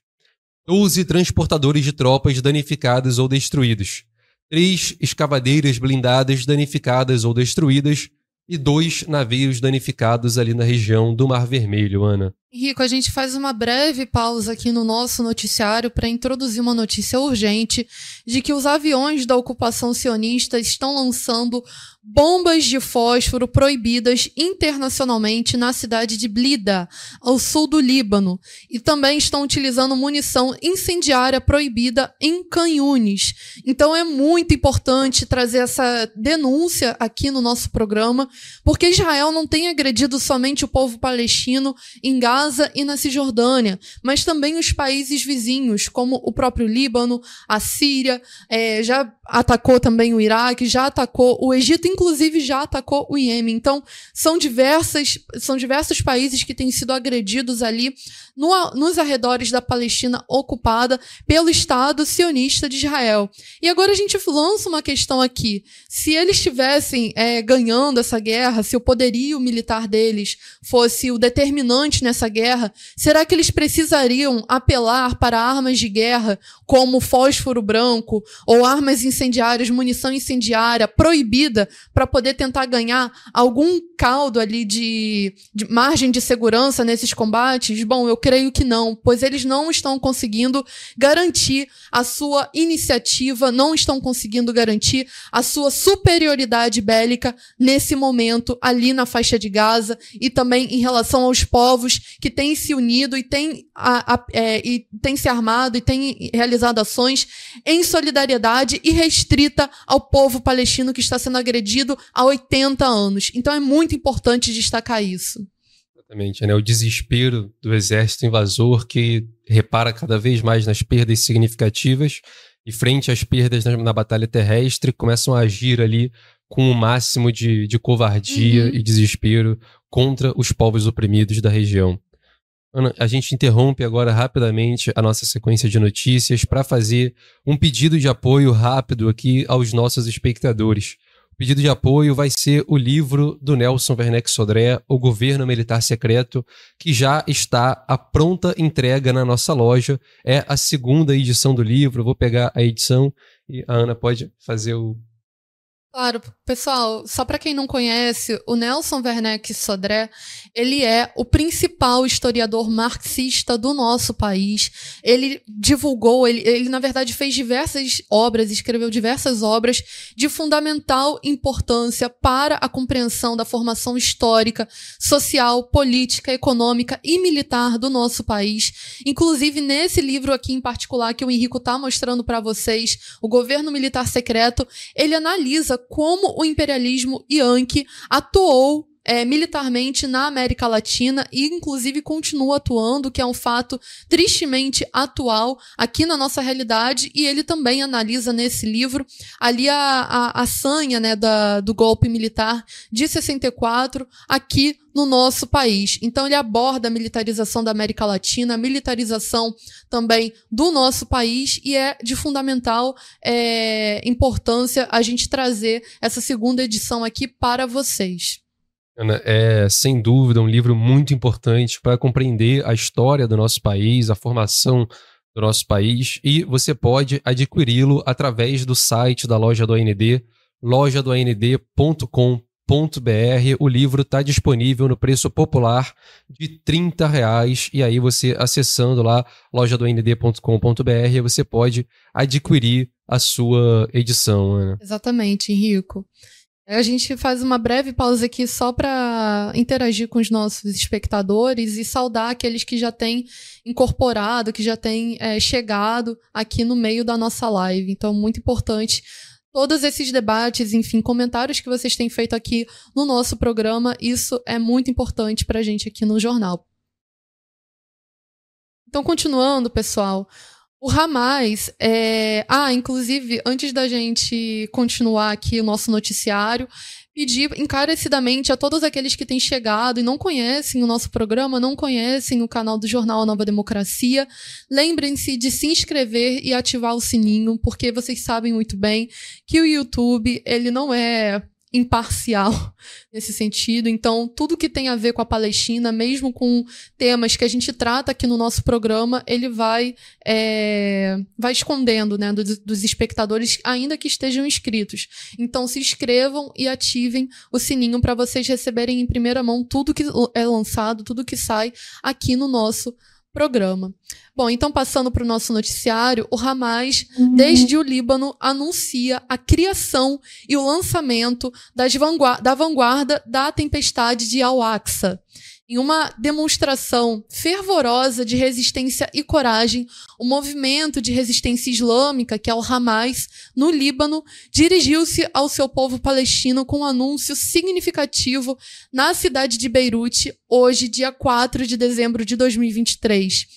12 transportadores de tropas danificados ou destruídos, três escavadeiras blindadas danificadas ou destruídas e dois navios danificados ali na região do Mar Vermelho, Ana. Rico, a gente faz uma breve pausa aqui no nosso noticiário para introduzir uma notícia urgente de que os aviões da ocupação sionista estão lançando bombas de fósforo proibidas internacionalmente na cidade de Blida, ao sul do Líbano, e também estão utilizando munição incendiária proibida em Canhunes. Então é muito importante trazer essa denúncia aqui no nosso programa, porque Israel não tem agredido somente o povo palestino em Gaza, Gaza e na Cisjordânia, mas também os países vizinhos, como o próprio Líbano, a Síria, é, já atacou também o Iraque, já atacou o Egito, inclusive já atacou o Iêmen. Então, são diversas, são diversos países que têm sido agredidos ali no, nos arredores da Palestina ocupada pelo Estado sionista de Israel. E agora a gente lança uma questão aqui. Se eles estivessem é, ganhando essa guerra, se o poderio militar deles fosse o determinante nessa guerra, será que eles precisariam apelar para armas de guerra como fósforo branco ou armas incendiárias, munição incendiária proibida para poder tentar ganhar algum caldo ali de, de margem de segurança nesses combates? Bom, eu creio que não, pois eles não estão conseguindo garantir a sua iniciativa, não estão conseguindo garantir a sua superioridade bélica nesse momento ali na faixa de Gaza e também em relação aos povos que têm se unido e têm, a, a, é, e têm se armado e têm realizado ações em solidariedade e restrita ao povo palestino que está sendo agredido há 80 anos. Então é muito importante destacar isso. Exatamente, né? O desespero do exército invasor que repara cada vez mais nas perdas significativas e frente às perdas na, na batalha terrestre começam a agir ali com o máximo de, de covardia uhum. e desespero contra os povos oprimidos da região. Ana, a gente interrompe agora rapidamente a nossa sequência de notícias para fazer um pedido de apoio rápido aqui aos nossos espectadores. Pedido de apoio vai ser o livro do Nelson Werneck Sodré, O Governo Militar Secreto, que já está à pronta entrega na nossa loja. É a segunda edição do livro. vou pegar a edição e a Ana pode fazer o Claro, pessoal, só para quem não conhece, o Nelson Werneck Sodré, ele é o principal historiador marxista do nosso país. Ele divulgou, ele, ele na verdade fez diversas obras, escreveu diversas obras de fundamental importância para a compreensão da formação histórica, social, política, econômica e militar do nosso país. Inclusive nesse livro aqui em particular que o Henrico está mostrando para vocês, o Governo Militar Secreto, ele analisa como o imperialismo yankee atuou é, militarmente na América Latina e, inclusive, continua atuando, que é um fato tristemente atual aqui na nossa realidade. E ele também analisa nesse livro ali a, a, a sanha né, da, do golpe militar de 64 aqui no nosso país. Então, ele aborda a militarização da América Latina, a militarização também do nosso país, e é de fundamental é, importância a gente trazer essa segunda edição aqui para vocês. É sem dúvida um livro muito importante para compreender a história do nosso país, a formação do nosso país, e você pode adquiri-lo através do site da loja do AND, lojadoand.com.br. O livro está disponível no preço popular de 30 reais, e aí você acessando lá lojadoand.com.br você pode adquirir a sua edição, Ana. Exatamente, Henrico. A gente faz uma breve pausa aqui só para interagir com os nossos espectadores e saudar aqueles que já têm incorporado, que já têm é, chegado aqui no meio da nossa live. Então, muito importante todos esses debates, enfim, comentários que vocês têm feito aqui no nosso programa. Isso é muito importante para a gente aqui no jornal. Então, continuando, pessoal. O Hamas, é... ah, inclusive, antes da gente continuar aqui o nosso noticiário, pedir encarecidamente a todos aqueles que têm chegado e não conhecem o nosso programa, não conhecem o canal do Jornal Nova Democracia, lembrem-se de se inscrever e ativar o sininho, porque vocês sabem muito bem que o YouTube, ele não é imparcial (laughs) nesse sentido. Então, tudo que tem a ver com a Palestina, mesmo com temas que a gente trata aqui no nosso programa, ele vai é, vai escondendo, né, dos, dos espectadores, ainda que estejam inscritos. Então, se inscrevam e ativem o sininho para vocês receberem em primeira mão tudo que é lançado, tudo que sai aqui no nosso programa. Bom, então passando para o nosso noticiário, o Hamas, uhum. desde o Líbano, anuncia a criação e o lançamento vanguarda, da vanguarda da tempestade de Al-Aqsa. Em uma demonstração fervorosa de resistência e coragem, o movimento de resistência islâmica, que é o Hamas, no Líbano, dirigiu-se ao seu povo palestino com um anúncio significativo na cidade de Beirute, hoje, dia 4 de dezembro de 2023.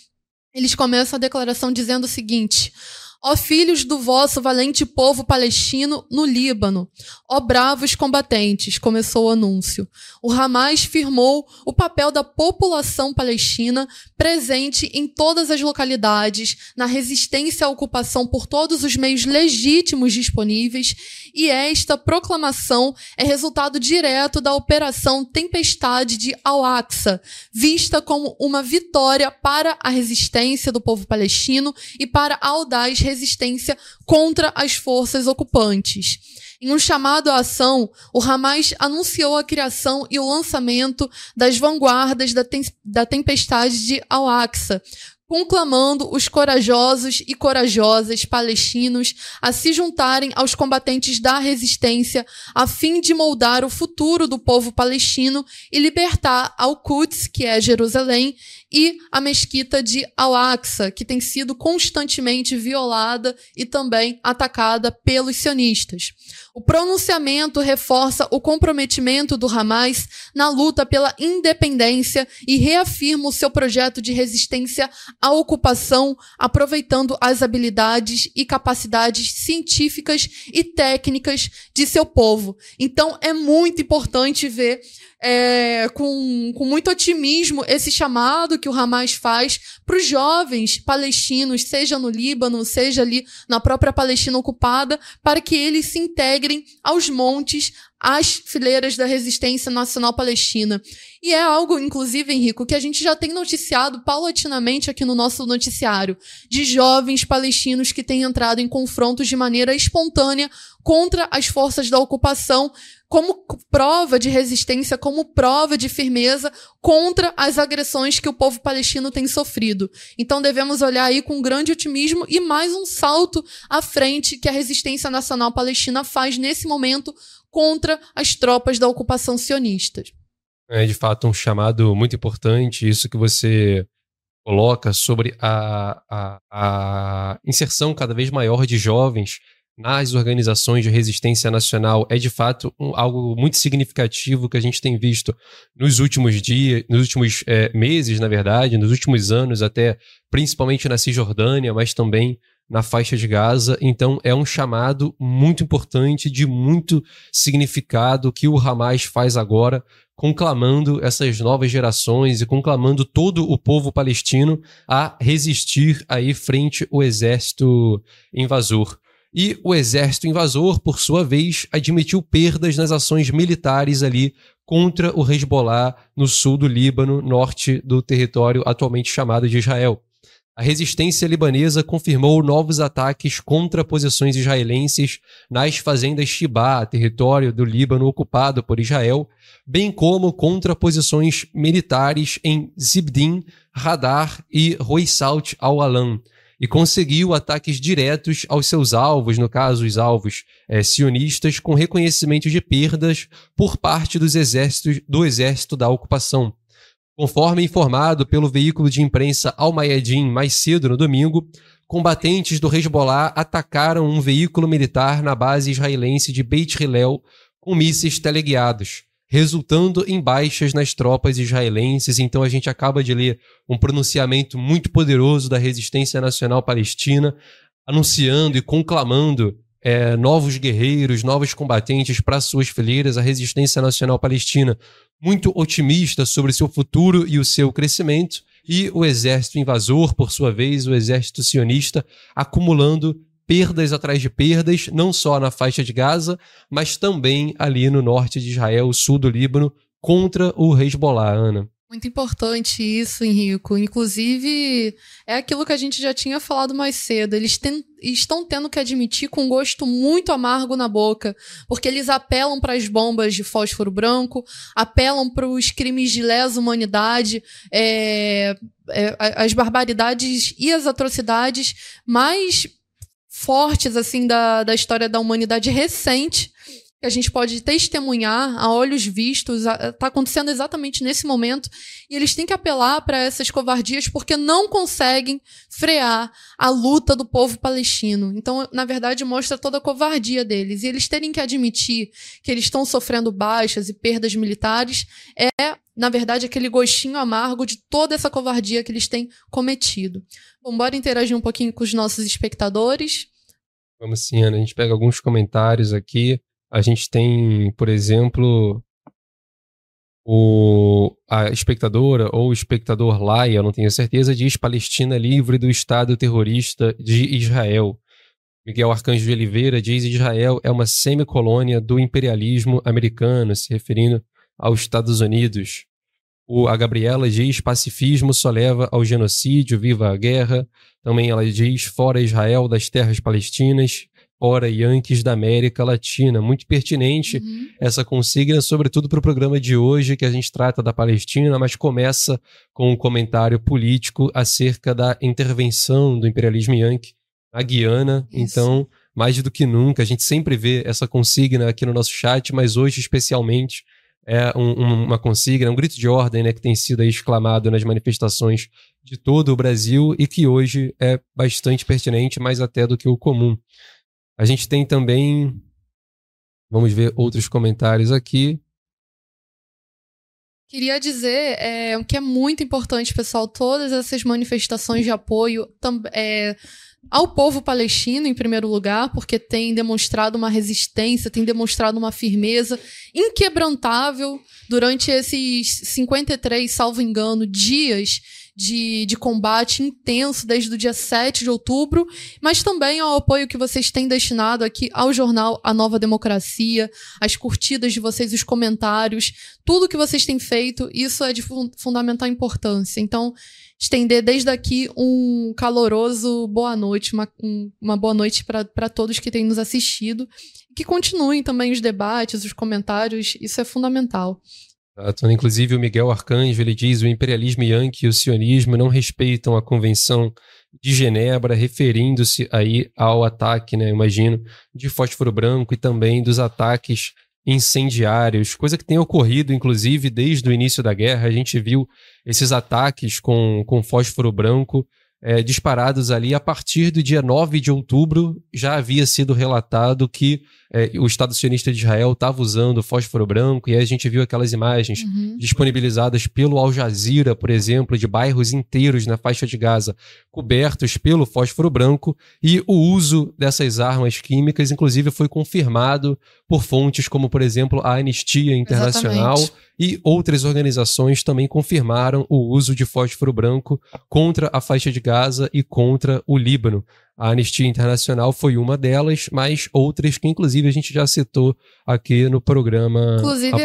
Eles começam a declaração dizendo o seguinte: Ó filhos do vosso valente povo palestino no Líbano, ó bravos combatentes, começou o anúncio. O Hamas firmou o papel da população palestina presente em todas as localidades, na resistência à ocupação por todos os meios legítimos disponíveis, e esta proclamação é resultado direto da operação Tempestade de Al-Aqsa, vista como uma vitória para a resistência do povo palestino e para a audaz resistência contra as forças ocupantes. Em um chamado à ação, o Hamas anunciou a criação e o lançamento das vanguardas da, da tempestade de Al-Aqsa, conclamando os corajosos e corajosas palestinos a se juntarem aos combatentes da resistência a fim de moldar o futuro do povo palestino e libertar Al-Quds, que é Jerusalém, e a mesquita de Al-Aqsa, que tem sido constantemente violada e também atacada pelos sionistas. O pronunciamento reforça o comprometimento do Hamas na luta pela independência e reafirma o seu projeto de resistência à ocupação, aproveitando as habilidades e capacidades científicas e técnicas de seu povo. Então, é muito importante ver é, com, com muito otimismo esse chamado que o Hamas faz para os jovens palestinos, seja no Líbano, seja ali na própria Palestina ocupada, para que eles se integrem aos montes, às fileiras da resistência nacional palestina. E é algo, inclusive, Henrico, que a gente já tem noticiado paulatinamente aqui no nosso noticiário, de jovens palestinos que têm entrado em confrontos de maneira espontânea contra as forças da ocupação, como prova de resistência, como prova de firmeza contra as agressões que o povo palestino tem sofrido. Então devemos olhar aí com grande otimismo e mais um salto à frente que a resistência nacional palestina faz nesse momento contra as tropas da ocupação sionista. É de fato um chamado muito importante, isso que você coloca sobre a, a, a inserção cada vez maior de jovens nas organizações de resistência nacional é de fato um, algo muito significativo que a gente tem visto nos últimos dias, nos últimos é, meses, na verdade, nos últimos anos, até principalmente na Cisjordânia, mas também na faixa de Gaza. Então é um chamado muito importante, de muito significado que o Hamas faz agora, conclamando essas novas gerações e conclamando todo o povo palestino a resistir aí frente ao exército invasor. E o exército invasor, por sua vez, admitiu perdas nas ações militares ali contra o Hezbollah no sul do Líbano, norte do território atualmente chamado de Israel. A resistência libanesa confirmou novos ataques contra posições israelenses nas fazendas Shibá, território do Líbano ocupado por Israel, bem como contra posições militares em Zibdin, Radar e Roisalt al-Alam, e conseguiu ataques diretos aos seus alvos, no caso, os alvos é, sionistas, com reconhecimento de perdas por parte dos exércitos do exército da ocupação. Conforme informado pelo veículo de imprensa Al Mayadin mais cedo no domingo, combatentes do Hezbollah atacaram um veículo militar na base israelense de Beit Hillel com mísseis teleguiados resultando em baixas nas tropas israelenses. Então a gente acaba de ler um pronunciamento muito poderoso da resistência nacional palestina, anunciando e conclamando é, novos guerreiros, novos combatentes para suas fileiras, a resistência nacional palestina muito otimista sobre seu futuro e o seu crescimento, e o exército invasor, por sua vez, o exército sionista, acumulando perdas atrás de perdas, não só na faixa de Gaza, mas também ali no norte de Israel, sul do Líbano, contra o Hezbollah, Ana. Muito importante isso, Henrico. Inclusive, é aquilo que a gente já tinha falado mais cedo. Eles ten estão tendo que admitir com um gosto muito amargo na boca, porque eles apelam para as bombas de fósforo branco, apelam para os crimes de lesa humanidade, é, é, as barbaridades e as atrocidades mais fortes assim da, da história da humanidade recente que a gente pode testemunhar a olhos vistos, está acontecendo exatamente nesse momento, e eles têm que apelar para essas covardias porque não conseguem frear a luta do povo palestino. Então, na verdade, mostra toda a covardia deles. E eles terem que admitir que eles estão sofrendo baixas e perdas militares é, na verdade, aquele gostinho amargo de toda essa covardia que eles têm cometido. Bom, bora interagir um pouquinho com os nossos espectadores. Vamos sim, Ana. A gente pega alguns comentários aqui. A gente tem, por exemplo, o, a espectadora ou o espectador Laia, eu não tenho certeza, diz Palestina livre do Estado terrorista de Israel. Miguel Arcanjo de Oliveira diz Israel é uma semicolônia do imperialismo americano, se referindo aos Estados Unidos. O, a Gabriela diz pacifismo só leva ao genocídio, viva a guerra. Também ela diz fora Israel das terras palestinas fora Yankees da América Latina. Muito pertinente uhum. essa consigna, sobretudo para o programa de hoje, que a gente trata da Palestina, mas começa com um comentário político acerca da intervenção do imperialismo Yankee na Guiana. Isso. Então, mais do que nunca, a gente sempre vê essa consigna aqui no nosso chat, mas hoje especialmente é um, um, uma consigna, um grito de ordem né, que tem sido exclamado nas manifestações de todo o Brasil e que hoje é bastante pertinente, mais até do que o comum. A gente tem também. Vamos ver outros comentários aqui. Queria dizer é, que é muito importante, pessoal, todas essas manifestações de apoio é, ao povo palestino, em primeiro lugar, porque tem demonstrado uma resistência, tem demonstrado uma firmeza inquebrantável durante esses 53, salvo engano, dias de, de combate intenso desde o dia 7 de outubro, mas também ao apoio que vocês têm destinado aqui ao jornal A Nova Democracia, as curtidas de vocês, os comentários, tudo que vocês têm feito, isso é de fundamental importância. Então, estender desde aqui um caloroso boa noite, uma, um, uma boa noite para todos que têm nos assistido. Que continuem também os debates, os comentários, isso é fundamental. Inclusive, o Miguel Arcanjo ele diz: o imperialismo yankee e o sionismo não respeitam a Convenção de Genebra, referindo-se aí ao ataque, né, imagino, de fósforo branco e também dos ataques incendiários, coisa que tem ocorrido, inclusive, desde o início da guerra. A gente viu esses ataques com, com fósforo branco é, disparados ali a partir do dia 9 de outubro. Já havia sido relatado que é, o Estado sionista de Israel estava usando fósforo branco, e aí a gente viu aquelas imagens uhum. disponibilizadas pelo Al Jazeera, por exemplo, de bairros inteiros na faixa de Gaza cobertos pelo fósforo branco, e o uso dessas armas químicas, inclusive, foi confirmado por fontes como, por exemplo, a Anistia Internacional Exatamente. e outras organizações também confirmaram o uso de fósforo branco contra a faixa de Gaza e contra o Líbano. A Anistia Internacional foi uma delas, mas outras que, inclusive, a gente já citou aqui no programa. Inclusive,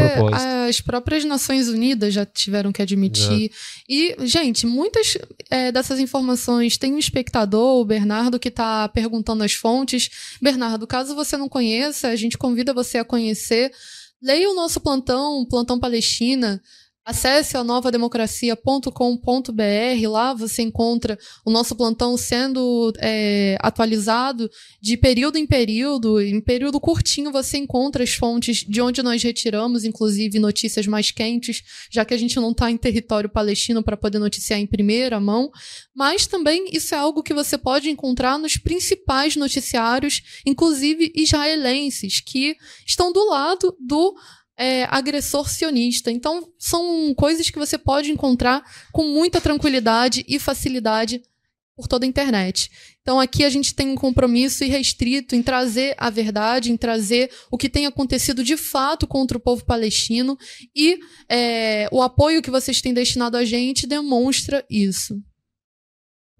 as próprias Nações Unidas já tiveram que admitir. É. E, gente, muitas é, dessas informações tem um espectador, o Bernardo, que está perguntando as fontes. Bernardo, caso você não conheça, a gente convida você a conhecer. Leia o nosso plantão, Plantão Palestina. Acesse a novademocracia.com.br, lá você encontra o nosso plantão sendo é, atualizado de período em período. Em período curtinho você encontra as fontes de onde nós retiramos, inclusive notícias mais quentes, já que a gente não está em território palestino para poder noticiar em primeira mão. Mas também isso é algo que você pode encontrar nos principais noticiários, inclusive israelenses, que estão do lado do é, agressor sionista. Então, são coisas que você pode encontrar com muita tranquilidade e facilidade por toda a internet. Então, aqui a gente tem um compromisso irrestrito em trazer a verdade, em trazer o que tem acontecido de fato contra o povo palestino e é, o apoio que vocês têm destinado a gente demonstra isso.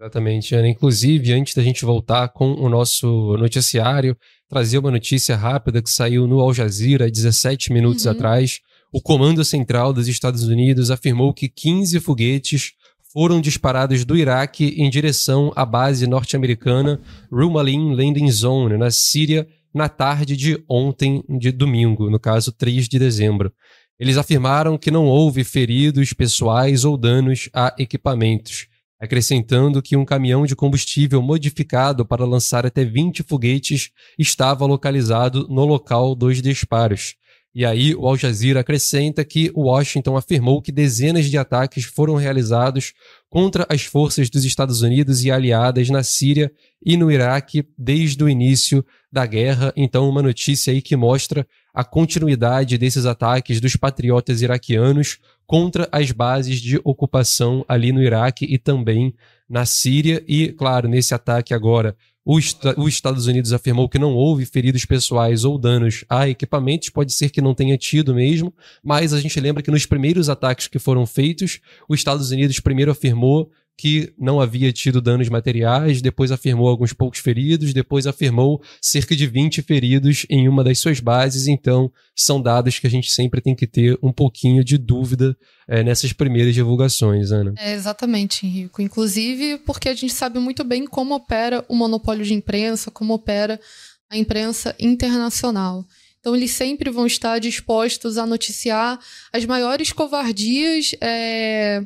Exatamente, Ana. Inclusive, antes da gente voltar com o nosso noticiário, trazer uma notícia rápida que saiu no Al Jazeera 17 minutos uhum. atrás. O Comando Central dos Estados Unidos afirmou que 15 foguetes foram disparados do Iraque em direção à base norte-americana Rumalin Landing Zone, na Síria, na tarde de ontem, de domingo, no caso 3 de dezembro. Eles afirmaram que não houve feridos pessoais ou danos a equipamentos. Acrescentando que um caminhão de combustível modificado para lançar até 20 foguetes estava localizado no local dos disparos. E aí o Al Jazeera acrescenta que Washington afirmou que dezenas de ataques foram realizados contra as forças dos Estados Unidos e aliadas na Síria e no Iraque desde o início da guerra. Então, uma notícia aí que mostra a continuidade desses ataques dos patriotas iraquianos contra as bases de ocupação ali no Iraque e também na Síria. E, claro, nesse ataque agora os, Estados Unidos afirmou que não houve feridos pessoais ou danos a equipamentos, pode ser que não tenha tido mesmo, mas a gente lembra que nos primeiros ataques que foram feitos, os Estados Unidos primeiro afirmou que não havia tido danos materiais, depois afirmou alguns poucos feridos, depois afirmou cerca de 20 feridos em uma das suas bases. Então, são dados que a gente sempre tem que ter um pouquinho de dúvida é, nessas primeiras divulgações, Ana. É, exatamente, Henrico. Inclusive porque a gente sabe muito bem como opera o monopólio de imprensa, como opera a imprensa internacional. Então, eles sempre vão estar dispostos a noticiar as maiores covardias. É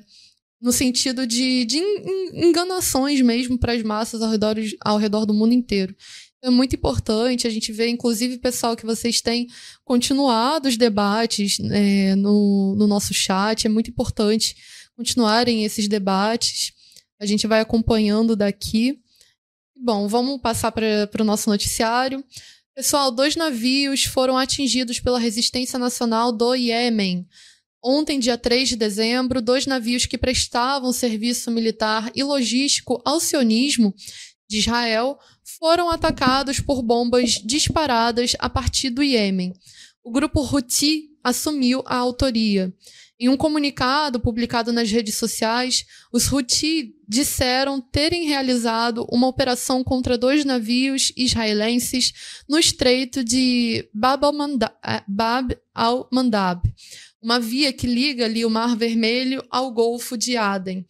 no sentido de, de enganações mesmo para as massas ao redor, ao redor do mundo inteiro. É muito importante a gente ver, inclusive, pessoal, que vocês têm continuado os debates é, no, no nosso chat. É muito importante continuarem esses debates. A gente vai acompanhando daqui. Bom, vamos passar para o nosso noticiário. Pessoal, dois navios foram atingidos pela resistência nacional do Iêmen Ontem, dia 3 de dezembro, dois navios que prestavam serviço militar e logístico ao sionismo de Israel foram atacados por bombas disparadas a partir do Iêmen. O grupo Houthi assumiu a autoria. Em um comunicado publicado nas redes sociais, os Houthi disseram terem realizado uma operação contra dois navios israelenses no estreito de Bab al-Mandab, uma via que liga ali o Mar Vermelho ao Golfo de Aden.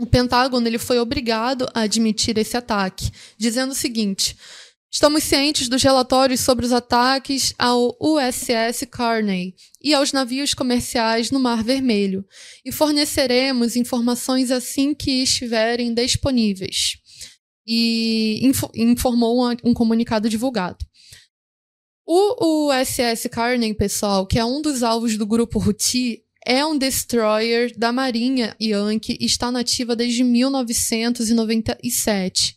O Pentágono ele foi obrigado a admitir esse ataque, dizendo o seguinte: Estamos cientes dos relatórios sobre os ataques ao USS Carney e aos navios comerciais no Mar Vermelho e forneceremos informações assim que estiverem disponíveis. E informou um comunicado divulgado. O USS Carney, pessoal, que é um dos alvos do grupo Houthi, é um destroyer da Marinha Yankee e está nativa desde 1997.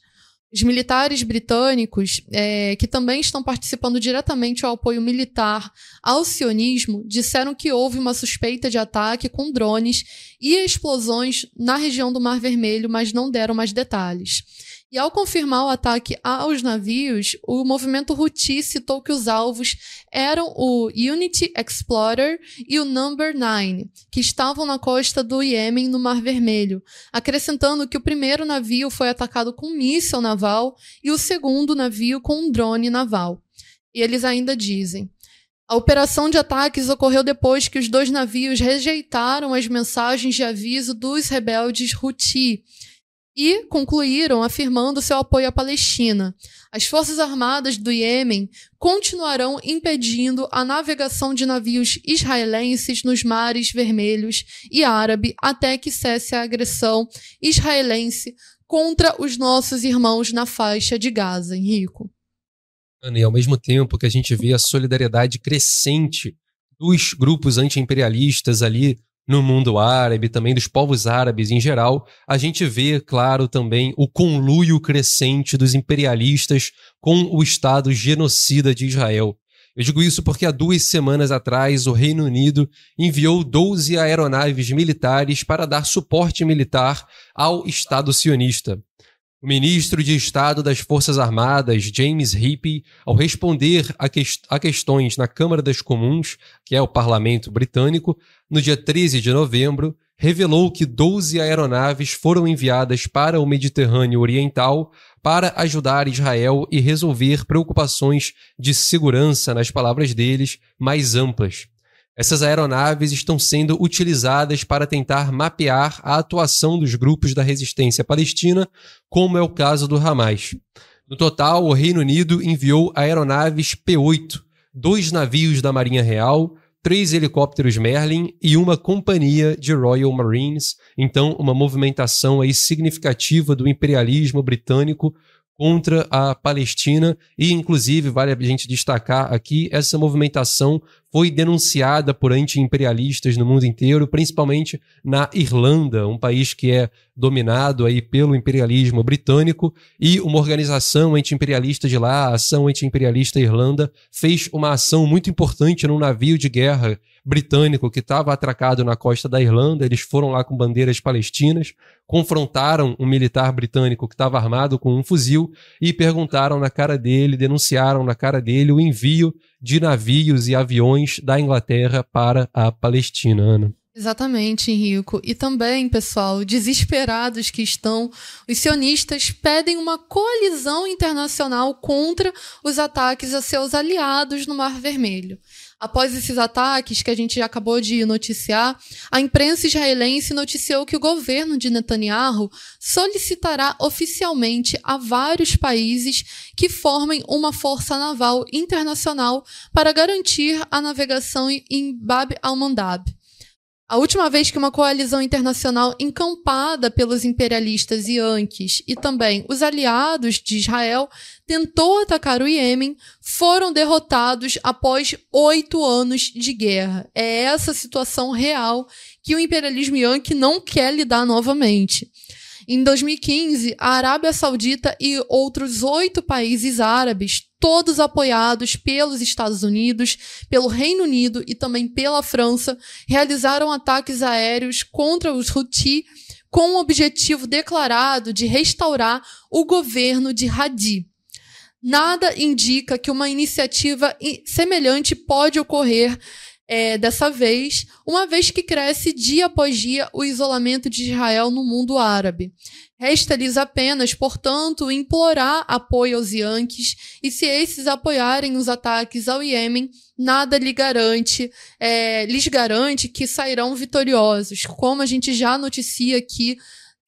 Os militares britânicos, é, que também estão participando diretamente ao apoio militar ao sionismo, disseram que houve uma suspeita de ataque com drones e explosões na região do Mar Vermelho, mas não deram mais detalhes. E ao confirmar o ataque aos navios, o movimento Houthi citou que os alvos eram o Unity Explorer e o Number 9, que estavam na costa do Iêmen, no Mar Vermelho, acrescentando que o primeiro navio foi atacado com um míssil naval e o segundo navio com um drone naval. E eles ainda dizem: a operação de ataques ocorreu depois que os dois navios rejeitaram as mensagens de aviso dos rebeldes Houthi e concluíram afirmando seu apoio à Palestina. As Forças Armadas do Iêmen continuarão impedindo a navegação de navios israelenses nos mares vermelhos e árabe até que cesse a agressão israelense contra os nossos irmãos na faixa de Gaza, Henrico. E ao mesmo tempo que a gente vê a solidariedade crescente dos grupos anti-imperialistas ali no mundo árabe, também dos povos árabes em geral, a gente vê, claro, também o conluio crescente dos imperialistas com o Estado genocida de Israel. Eu digo isso porque há duas semanas atrás o Reino Unido enviou 12 aeronaves militares para dar suporte militar ao Estado sionista. O ministro de Estado das Forças Armadas, James Heappey, ao responder a, a, questões na Câmara das Comuns, que é o parlamento britânico, no dia 13 de novembro, revelou que 12 aeronaves foram enviadas para o Mediterrâneo Oriental para ajudar Israel e resolver preocupações de segurança, nas palavras deles, mais amplas. Essas aeronaves estão sendo utilizadas para tentar mapear a atuação dos grupos da resistência palestina, como é o caso do Hamas. No total, o Reino Unido enviou aeronaves P-8, dois navios da Marinha Real, três helicópteros Merlin e uma companhia de Royal Marines. Então, uma movimentação aí significativa do imperialismo britânico contra a Palestina e, inclusive, vale a gente destacar aqui, essa movimentação foi denunciada por anti-imperialistas no mundo inteiro, principalmente na Irlanda, um país que é dominado aí pelo imperialismo britânico, e uma organização anti-imperialista de lá, a Ação Anti-Imperialista Irlanda, fez uma ação muito importante num navio de guerra britânico que estava atracado na costa da Irlanda. Eles foram lá com bandeiras palestinas, confrontaram um militar britânico que estava armado com um fuzil e perguntaram na cara dele, denunciaram na cara dele o envio de navios e aviões da Inglaterra para a Palestina. Ana. Exatamente, Henrico. E também, pessoal, desesperados que estão, os sionistas pedem uma coalizão internacional contra os ataques a seus aliados no Mar Vermelho. Após esses ataques que a gente acabou de noticiar, a imprensa israelense noticiou que o governo de Netanyahu solicitará oficialmente a vários países que formem uma força naval internacional para garantir a navegação em Bab al-Mandab. A última vez que uma coalizão internacional encampada pelos imperialistas Yankees e também os aliados de Israel tentou atacar o Iêmen foram derrotados após oito anos de guerra. É essa situação real que o imperialismo Yankee não quer lidar novamente. Em 2015, a Arábia Saudita e outros oito países árabes, todos apoiados pelos Estados Unidos, pelo Reino Unido e também pela França, realizaram ataques aéreos contra os Houthi com o objetivo declarado de restaurar o governo de Hadi. Nada indica que uma iniciativa semelhante pode ocorrer é, dessa vez, uma vez que cresce dia após dia o isolamento de Israel no mundo árabe. Resta-lhes apenas, portanto, implorar apoio aos Yankees, e se esses apoiarem os ataques ao Iêmen, nada lhe garante, é, lhes garante que sairão vitoriosos, como a gente já noticia aqui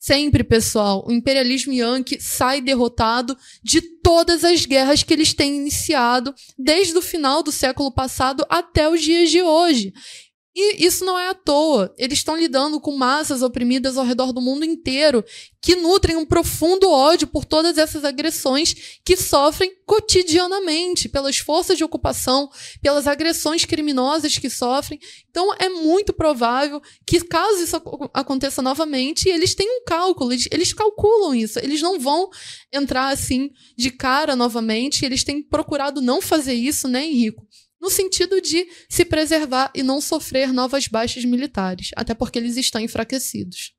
Sempre, pessoal, o imperialismo yankee sai derrotado de todas as guerras que eles têm iniciado desde o final do século passado até os dias de hoje. E isso não é à toa. Eles estão lidando com massas oprimidas ao redor do mundo inteiro que nutrem um profundo ódio por todas essas agressões que sofrem cotidianamente pelas forças de ocupação, pelas agressões criminosas que sofrem. Então é muito provável que, caso isso aconteça novamente, eles têm um cálculo, eles, eles calculam isso. Eles não vão entrar assim de cara novamente. Eles têm procurado não fazer isso, né, Henrico? No sentido de se preservar e não sofrer novas baixas militares, até porque eles estão enfraquecidos.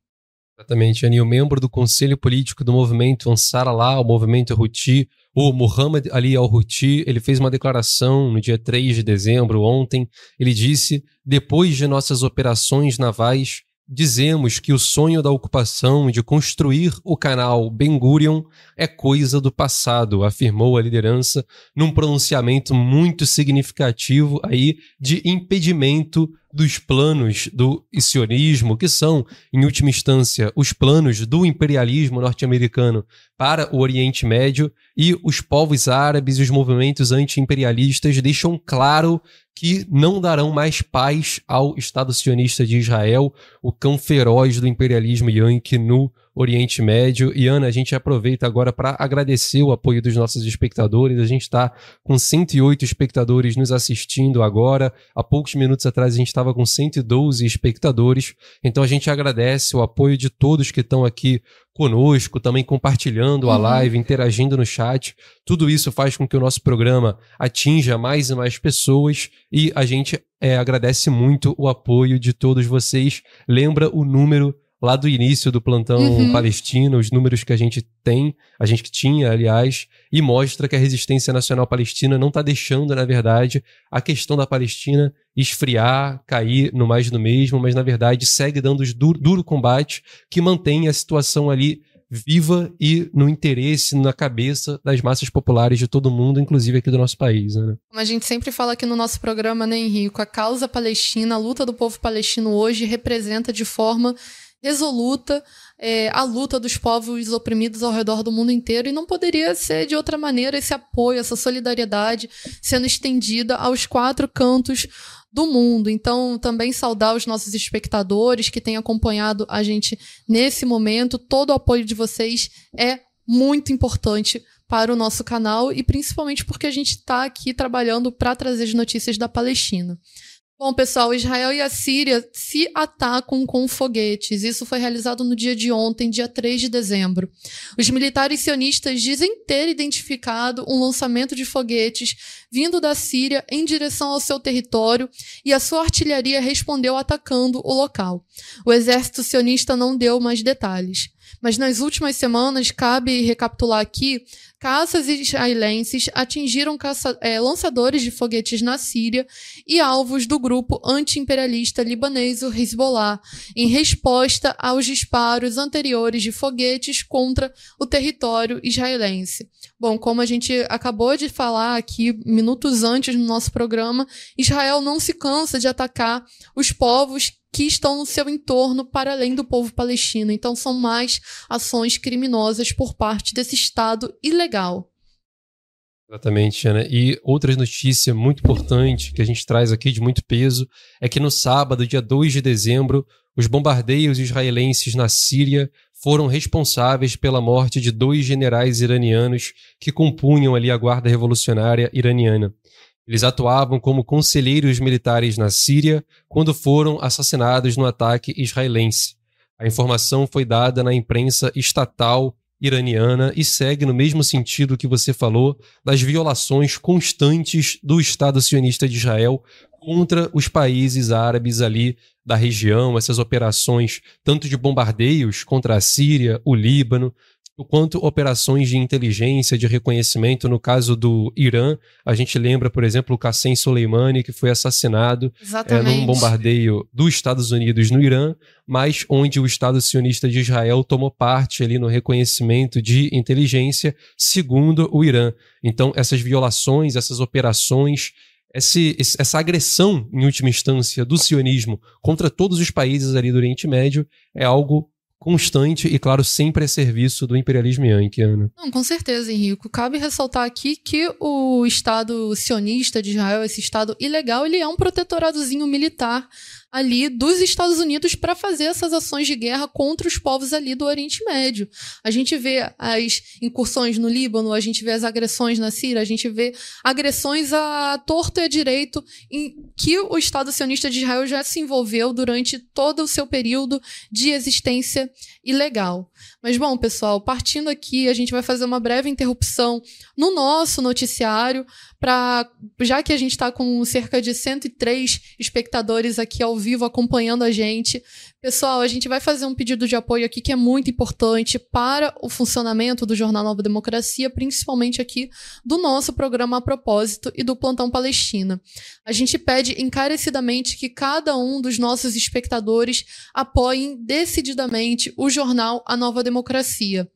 Exatamente, Ani, o membro do Conselho Político do movimento Ansar Allah, o movimento Houthi, o Muhammad Ali al-Houthi, ele fez uma declaração no dia 3 de dezembro, ontem. Ele disse: depois de nossas operações navais, dizemos que o sonho da ocupação de construir o canal Ben Gurion é coisa do passado, afirmou a liderança num pronunciamento muito significativo aí de impedimento dos planos do sionismo, que são, em última instância, os planos do imperialismo norte-americano para o Oriente Médio, e os povos árabes e os movimentos anti-imperialistas deixam claro que não darão mais paz ao Estado sionista de Israel, o cão feroz do imperialismo yankee no Oriente Médio. E Ana, a gente aproveita agora para agradecer o apoio dos nossos espectadores. A gente está com 108 espectadores nos assistindo agora. Há poucos minutos atrás a gente estava com 112 espectadores. Então a gente agradece o apoio de todos que estão aqui conosco, também compartilhando a uhum. live, interagindo no chat. Tudo isso faz com que o nosso programa atinja mais e mais pessoas e a gente é, agradece muito o apoio de todos vocês. Lembra o número lá do início do plantão uhum. palestino, os números que a gente tem, a gente que tinha, aliás, e mostra que a resistência nacional palestina não está deixando, na verdade, a questão da Palestina esfriar, cair no mais do mesmo, mas na verdade segue dando duro, duro combate que mantém a situação ali viva e no interesse, na cabeça das massas populares de todo mundo, inclusive aqui do nosso país. Né? Como a gente sempre fala aqui no nosso programa, né, Henrico? A causa palestina, a luta do povo palestino hoje representa de forma resoluta é, a luta dos povos oprimidos ao redor do mundo inteiro e não poderia ser de outra maneira esse apoio, essa solidariedade sendo estendida aos quatro cantos do mundo. Então, também saudar os nossos espectadores que têm acompanhado a gente nesse momento. Todo o apoio de vocês é muito importante para o nosso canal e principalmente porque a gente está aqui trabalhando para trazer as notícias da Palestina. Bom, pessoal, Israel e a Síria se atacam com foguetes. Isso foi realizado no dia de ontem, dia 3 de dezembro. Os militares sionistas dizem ter identificado um lançamento de foguetes vindo da Síria em direção ao seu território e a sua artilharia respondeu atacando o local. O exército sionista não deu mais detalhes. Mas nas últimas semanas, cabe recapitular aqui, caças israelenses atingiram caça, é, lançadores de foguetes na Síria e alvos do grupo anti-imperialista libanês, o Hezbollah, em resposta aos disparos anteriores de foguetes contra o território israelense. Bom, como a gente acabou de falar aqui minutos antes no nosso programa, Israel não se cansa de atacar os povos que estão no seu entorno para além do povo palestino. Então, são mais ações criminosas por parte desse Estado ilegal. Exatamente, Ana. E outra notícia muito importante que a gente traz aqui de muito peso é que no sábado, dia 2 de dezembro, os bombardeios israelenses na Síria foram responsáveis pela morte de dois generais iranianos que compunham ali a Guarda Revolucionária Iraniana. Eles atuavam como conselheiros militares na Síria quando foram assassinados no ataque israelense. A informação foi dada na imprensa estatal iraniana e segue no mesmo sentido que você falou das violações constantes do Estado sionista de Israel contra os países árabes ali da região, essas operações tanto de bombardeios contra a Síria, o Líbano, quanto operações de inteligência, de reconhecimento. No caso do Irã, a gente lembra, por exemplo, o Qassem Soleimani, que foi assassinado é, num bombardeio dos Estados Unidos no Irã, mas onde o Estado sionista de Israel tomou parte ali no reconhecimento de inteligência, segundo o Irã. Então, essas violações, essas operações esse, essa agressão, em última instância, do sionismo contra todos os países ali do Oriente Médio é algo constante e, claro, sempre a serviço do imperialismo yankee, Ana. Não, com certeza, Henrico. Cabe ressaltar aqui que o Estado sionista de Israel, esse Estado ilegal, ele é um protetoradozinho militar ali dos Estados Unidos para fazer essas ações de guerra contra os povos ali do Oriente Médio. A gente vê as incursões no Líbano, a gente vê as agressões na Síria, a gente vê agressões a torto e a direito em que o Estado sionista de Israel já se envolveu durante todo o seu período de existência ilegal. Mas bom, pessoal, partindo aqui, a gente vai fazer uma breve interrupção no nosso noticiário para já que a gente está com cerca de 103 espectadores aqui ao vivo acompanhando a gente, pessoal, a gente vai fazer um pedido de apoio aqui que é muito importante para o funcionamento do Jornal Nova Democracia, principalmente aqui do nosso programa a propósito e do Plantão Palestina. A gente pede encarecidamente que cada um dos nossos espectadores apoiem decididamente o jornal A Nova Democracia.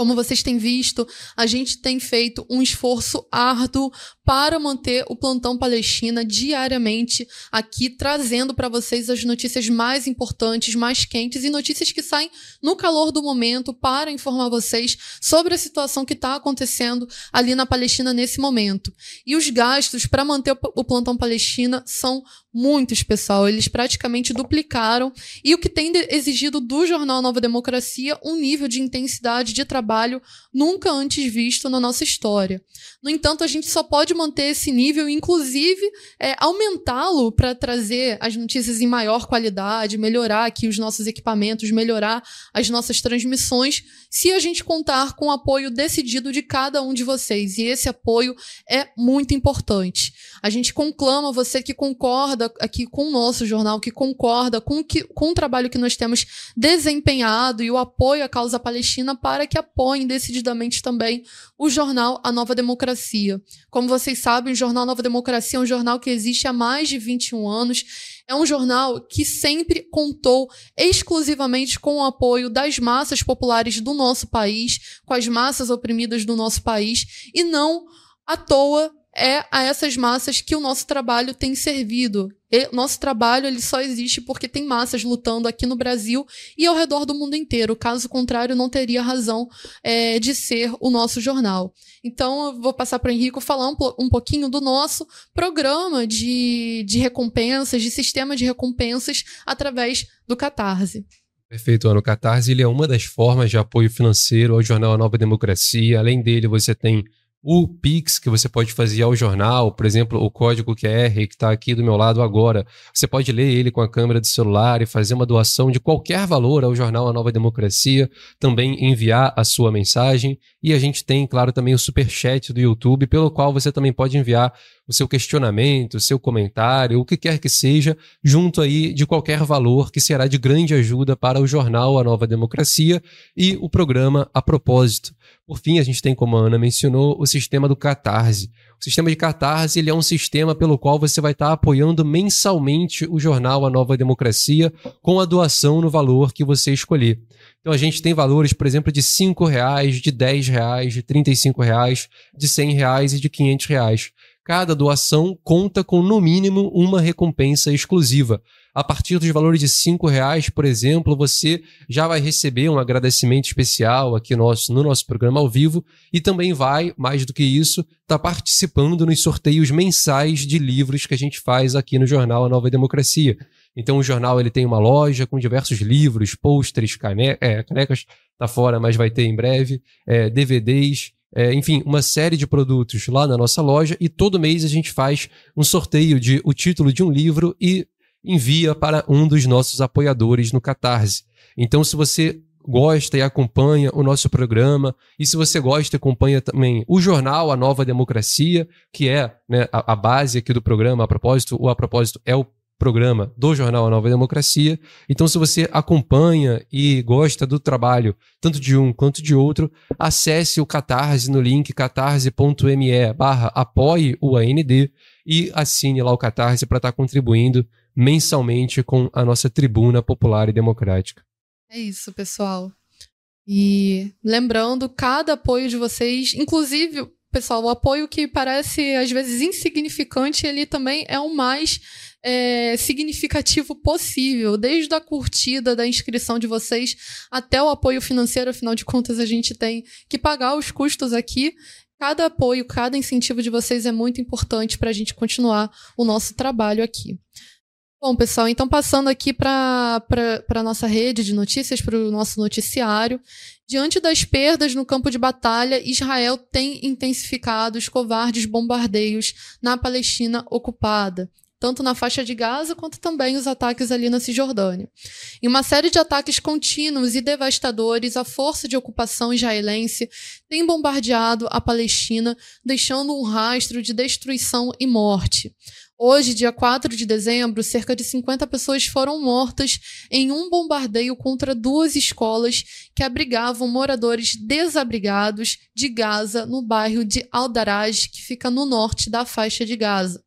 Como vocês têm visto, a gente tem feito um esforço árduo para manter o plantão Palestina diariamente aqui, trazendo para vocês as notícias mais importantes, mais quentes e notícias que saem no calor do momento para informar vocês sobre a situação que está acontecendo ali na Palestina nesse momento. E os gastos para manter o plantão Palestina são muitos, pessoal. Eles praticamente duplicaram e o que tem exigido do jornal Nova Democracia um nível de intensidade de trabalho nunca antes visto na nossa história. No entanto, a gente só pode manter esse nível, inclusive é, aumentá-lo para trazer as notícias em maior qualidade, melhorar aqui os nossos equipamentos, melhorar as nossas transmissões, se a gente contar com o apoio decidido de cada um de vocês. E esse apoio é muito importante. A gente conclama você que concorda aqui com o nosso jornal, que concorda com, que, com o trabalho que nós temos desempenhado e o apoio à causa palestina para que apoiem decididamente também o jornal A Nova Democracia. Como vocês sabem, o jornal Nova Democracia é um jornal que existe há mais de 21 anos. É um jornal que sempre contou exclusivamente com o apoio das massas populares do nosso país, com as massas oprimidas do nosso país, e não à toa é a essas massas que o nosso trabalho tem servido. E nosso trabalho ele só existe porque tem massas lutando aqui no Brasil e ao redor do mundo inteiro. Caso contrário, não teria razão é, de ser o nosso jornal. Então, eu vou passar para o Henrico falar um, um, pouquinho do nosso programa de, de recompensas, de sistema de recompensas através do Catarse. Perfeito, Ana. O Catarse ele é uma das formas de apoio financeiro ao jornal A Nova Democracia. Além dele, você tem o Pix que você pode fazer ao jornal, por exemplo, o código QR que está aqui do meu lado agora. Você pode ler ele com a câmera do celular e fazer uma doação de qualquer valor ao jornal A Nova Democracia, também enviar a sua mensagem. E a gente tem, claro, também o super chat do YouTube, pelo qual você também pode enviar o seu questionamento, o seu comentário, o que quer que seja, junto aí de qualquer valor que será de grande ajuda para o jornal A Nova Democracia e o programa A Propósito. Por fim, a gente tem, como a Ana mencionou, o sistema do Catarse. O sistema de Catarse ele é um sistema pelo qual você vai estar apoiando mensalmente o jornal A Nova Democracia com a doação no valor que você escolher. Então a gente tem valores, por exemplo, de R$ reais, de R$ reais, de R$ reais, de R$ reais e de R$ reais. Cada doação conta com no mínimo uma recompensa exclusiva. A partir dos valores de cinco reais, por exemplo, você já vai receber um agradecimento especial aqui nosso, no nosso programa ao vivo e também vai, mais do que isso, estar tá participando nos sorteios mensais de livros que a gente faz aqui no jornal A Nova Democracia. Então o jornal ele tem uma loja com diversos livros, pôsteres, é, canecas, tá fora, mas vai ter em breve, é, DVDs, é, enfim, uma série de produtos lá na nossa loja e todo mês a gente faz um sorteio de o título de um livro e envia para um dos nossos apoiadores no Catarse. Então, se você gosta e acompanha o nosso programa, e se você gosta acompanha também o jornal A Nova Democracia, que é né, a, a, base aqui do programa, a propósito, o A Propósito é o programa do jornal A Nova Democracia. Então, se você acompanha e gosta do trabalho, tanto de um quanto de outro, acesse o Catarse no link catarse.me barra apoie o AND e assine lá o Catarse para estar tá contribuindo mensalmente com a nossa tribuna popular e democrática. É isso, pessoal. E lembrando, cada apoio de vocês, inclusive, pessoal, o apoio que parece às vezes insignificante, ele também é o mais é, significativo possível, desde a curtida da inscrição de vocês até o apoio financeiro, afinal de contas, a gente tem que pagar os custos aqui. Cada apoio, cada incentivo de vocês é muito importante para a gente continuar o nosso trabalho aqui. Bom, pessoal, então passando aqui para a nossa rede de notícias, para o nosso noticiário. Diante das perdas no campo de batalha, Israel tem intensificado os covardes bombardeios na Palestina ocupada tanto na faixa de Gaza quanto também os ataques ali na Cisjordânia. Em uma série de ataques contínuos e devastadores, a força de ocupação israelense tem bombardeado a Palestina, deixando um rastro de destruição e morte. Hoje, dia 4 de dezembro, cerca de 50 pessoas foram mortas em um bombardeio contra duas escolas que abrigavam moradores desabrigados de Gaza, no bairro de Al-Daraj, que fica no norte da faixa de Gaza.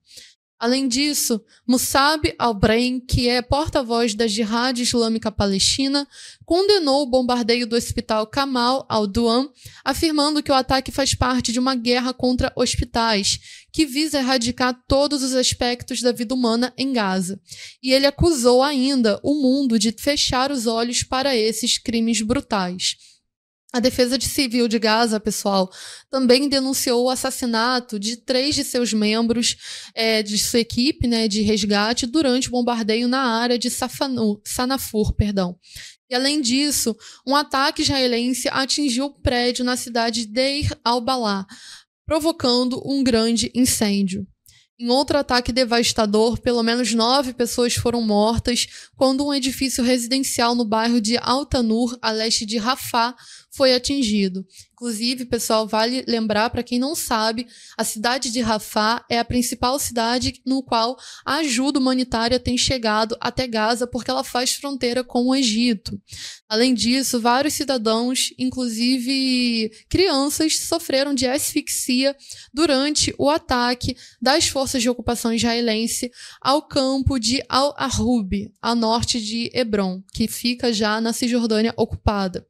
Além disso, Musab al-Brain, que é porta-voz da Jihad Islâmica Palestina, condenou o bombardeio do hospital Kamal al-Duan, afirmando que o ataque faz parte de uma guerra contra hospitais, que visa erradicar todos os aspectos da vida humana em Gaza. E ele acusou ainda o mundo de fechar os olhos para esses crimes brutais. A Defesa de Civil de Gaza, pessoal, também denunciou o assassinato de três de seus membros é, de sua equipe né, de resgate durante o bombardeio na área de Safanu, Sanafur. Perdão. E, além disso, um ataque israelense atingiu o prédio na cidade de Deir al-Balá, provocando um grande incêndio. Em outro ataque devastador, pelo menos nove pessoas foram mortas quando um edifício residencial no bairro de Altanur, a leste de Rafah, foi atingido. Inclusive, pessoal, vale lembrar para quem não sabe, a cidade de Rafah é a principal cidade no qual a ajuda humanitária tem chegado até Gaza porque ela faz fronteira com o Egito. Além disso, vários cidadãos, inclusive crianças, sofreram de asfixia durante o ataque das forças de ocupação israelense ao campo de Al-Arhub, a norte de Hebron, que fica já na Cisjordânia ocupada.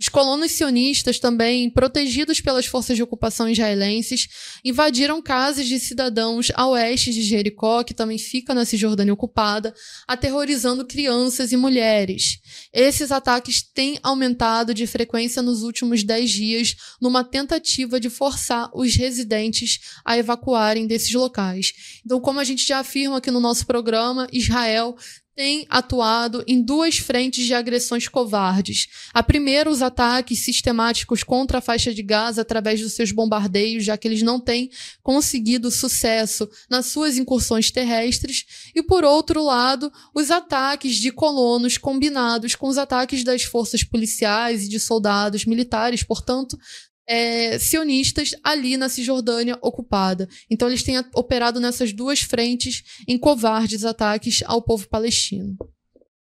Os colonos sionistas, também protegidos pelas forças de ocupação israelenses, invadiram casas de cidadãos a oeste de Jericó, que também fica na Cisjordânia ocupada, aterrorizando crianças e mulheres. Esses ataques têm aumentado de frequência nos últimos dez dias, numa tentativa de forçar os residentes a evacuarem desses locais. Então, como a gente já afirma aqui no nosso programa, Israel tem atuado em duas frentes de agressões covardes. A primeira, os ataques sistemáticos contra a faixa de Gaza através dos seus bombardeios, já que eles não têm conseguido sucesso nas suas incursões terrestres. E, por outro lado, os ataques de colonos combinados com os ataques das forças policiais e de soldados militares, portanto, é, sionistas ali na Cisjordânia ocupada. Então eles têm operado nessas duas frentes em covardes ataques ao povo palestino.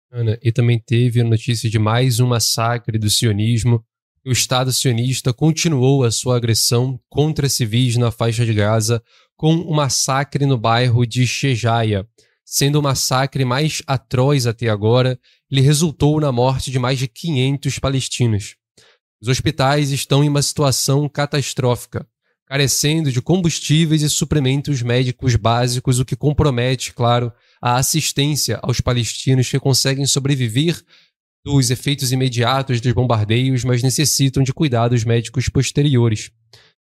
Ana, e também teve a notícia de mais um massacre do sionismo. O Estado sionista continuou a sua agressão contra civis na faixa de Gaza com um massacre no bairro de Shejaia. Sendo o massacre mais atroz até agora, ele resultou na morte de mais de 500 palestinos. Os hospitais estão em uma situação catastrófica, carecendo de combustíveis e suprimentos médicos básicos, o que compromete, claro, a assistência aos palestinos que conseguem sobreviver dos efeitos imediatos dos bombardeios, mas necessitam de cuidados médicos posteriores.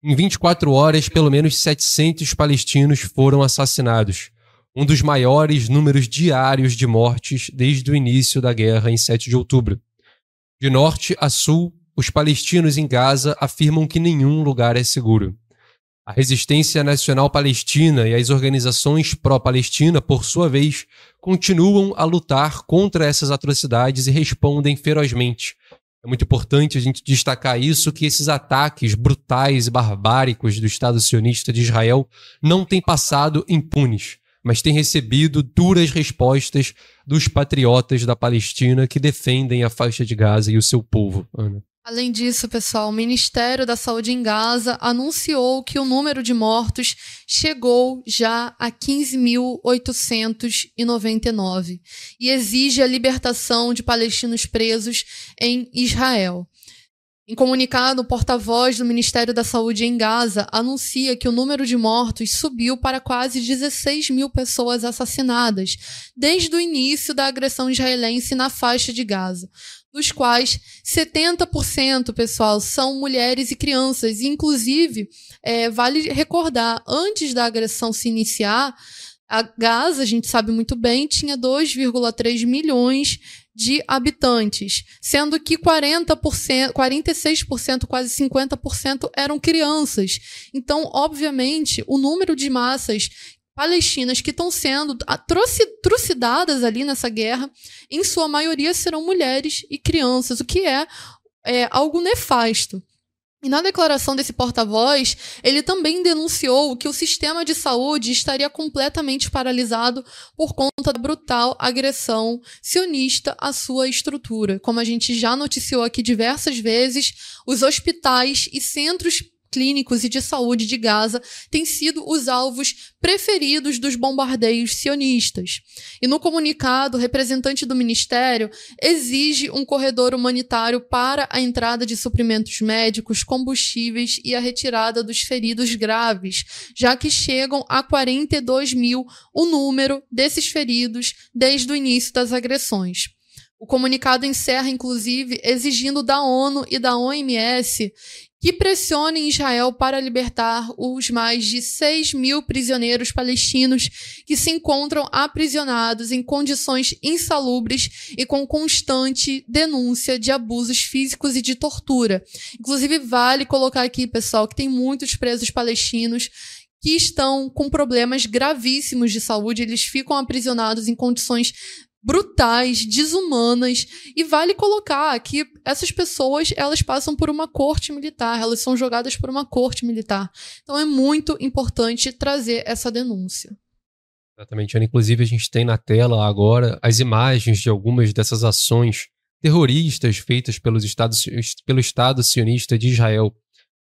Em 24 horas, pelo menos 700 palestinos foram assassinados, um dos maiores números diários de mortes desde o início da guerra em 7 de outubro. De norte a sul, os palestinos em Gaza afirmam que nenhum lugar é seguro. A Resistência Nacional Palestina e as organizações pró-Palestina, por sua vez, continuam a lutar contra essas atrocidades e respondem ferozmente. É muito importante a gente destacar isso, que esses ataques brutais e barbáricos do Estado sionista de Israel não têm passado impunes, mas têm recebido duras respostas dos patriotas da Palestina que defendem a faixa de Gaza e o seu povo. Ana. Além disso, pessoal, o Ministério da Saúde em Gaza anunciou que o número de mortos chegou já a 15.899 e exige a libertação de palestinos presos em Israel. Em comunicado, o porta-voz do Ministério da Saúde em Gaza anuncia que o número de mortos subiu para quase 16 mil pessoas assassinadas desde o início da agressão israelense na faixa de Gaza dos quais 70%, pessoal, são mulheres e crianças. Inclusive, é, vale recordar, antes da agressão se iniciar, a Gaza, a gente sabe muito bem, tinha 2,3 milhões de habitantes, sendo que 40%, 46%, quase 50% eram crianças. Então, obviamente, o número de massas palestinas que estão sendo trucidadas ali nessa guerra, em sua maioria serão mulheres e crianças, o que é, é algo nefasto. E na declaração desse porta-voz, ele também denunciou que o sistema de saúde estaria completamente paralisado por conta da brutal agressão sionista à sua estrutura. Como a gente já noticiou aqui diversas vezes, os hospitais e centros clínicos e de saúde de Gaza têm sido os alvos preferidos dos bombardeios sionistas. E no comunicado, o representante do ministério exige um corredor humanitário para a entrada de suprimentos médicos, combustíveis e a retirada dos feridos graves, já que chegam a 42 mil o número desses feridos desde o início das agressões. O comunicado encerra, inclusive, exigindo da ONU e da OMS que pressionem Israel para libertar os mais de 6 mil prisioneiros palestinos que se encontram aprisionados em condições insalubres e com constante denúncia de abusos físicos e de tortura. Inclusive, vale colocar aqui, pessoal, que tem muitos presos palestinos que estão com problemas gravíssimos de saúde, eles ficam aprisionados em condições brutais, desumanas, e vale colocar que essas pessoas, elas passam por uma corte militar, elas são jogadas por uma corte militar. Então é muito importante trazer essa denúncia. Exatamente, Ana. Inclusive, a gente tem na tela agora as imagens de algumas dessas ações terroristas feitas pelos estados, pelo Estado sionista de Israel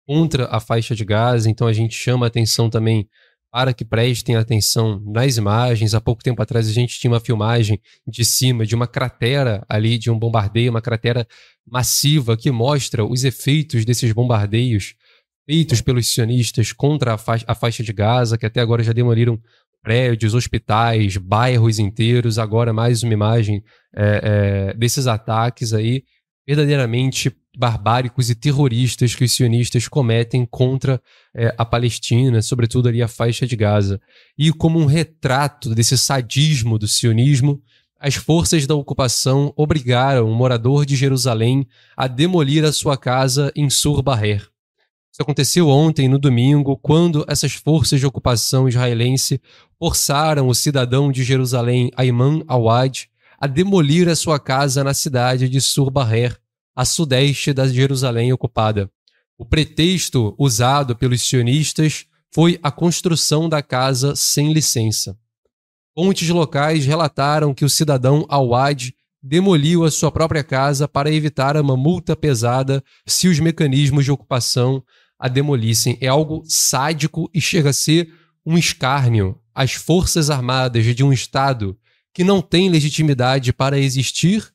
contra a faixa de Gaza. Então, a gente chama a atenção também para que prestem atenção nas imagens. Há pouco tempo atrás a gente tinha uma filmagem de cima de uma cratera ali, de um bombardeio, uma cratera massiva que mostra os efeitos desses bombardeios feitos pelos sionistas contra a, fa a faixa de Gaza, que até agora já demoliram prédios, hospitais, bairros inteiros. Agora mais uma imagem é, é, desses ataques aí verdadeiramente barbáricos e terroristas que os sionistas cometem contra é, a Palestina, sobretudo ali a faixa de Gaza. E como um retrato desse sadismo do sionismo, as forças da ocupação obrigaram um morador de Jerusalém a demolir a sua casa em Sur-Baher. Isso aconteceu ontem, no domingo, quando essas forças de ocupação israelense forçaram o cidadão de Jerusalém, Ayman Awad, a demolir a sua casa na cidade de Surbaher, a sudeste da Jerusalém ocupada. O pretexto usado pelos sionistas foi a construção da casa sem licença. Fontes locais relataram que o cidadão Awad demoliu a sua própria casa para evitar uma multa pesada se os mecanismos de ocupação a demolissem. É algo sádico e chega a ser um escárnio às forças armadas de um Estado que não tem legitimidade para existir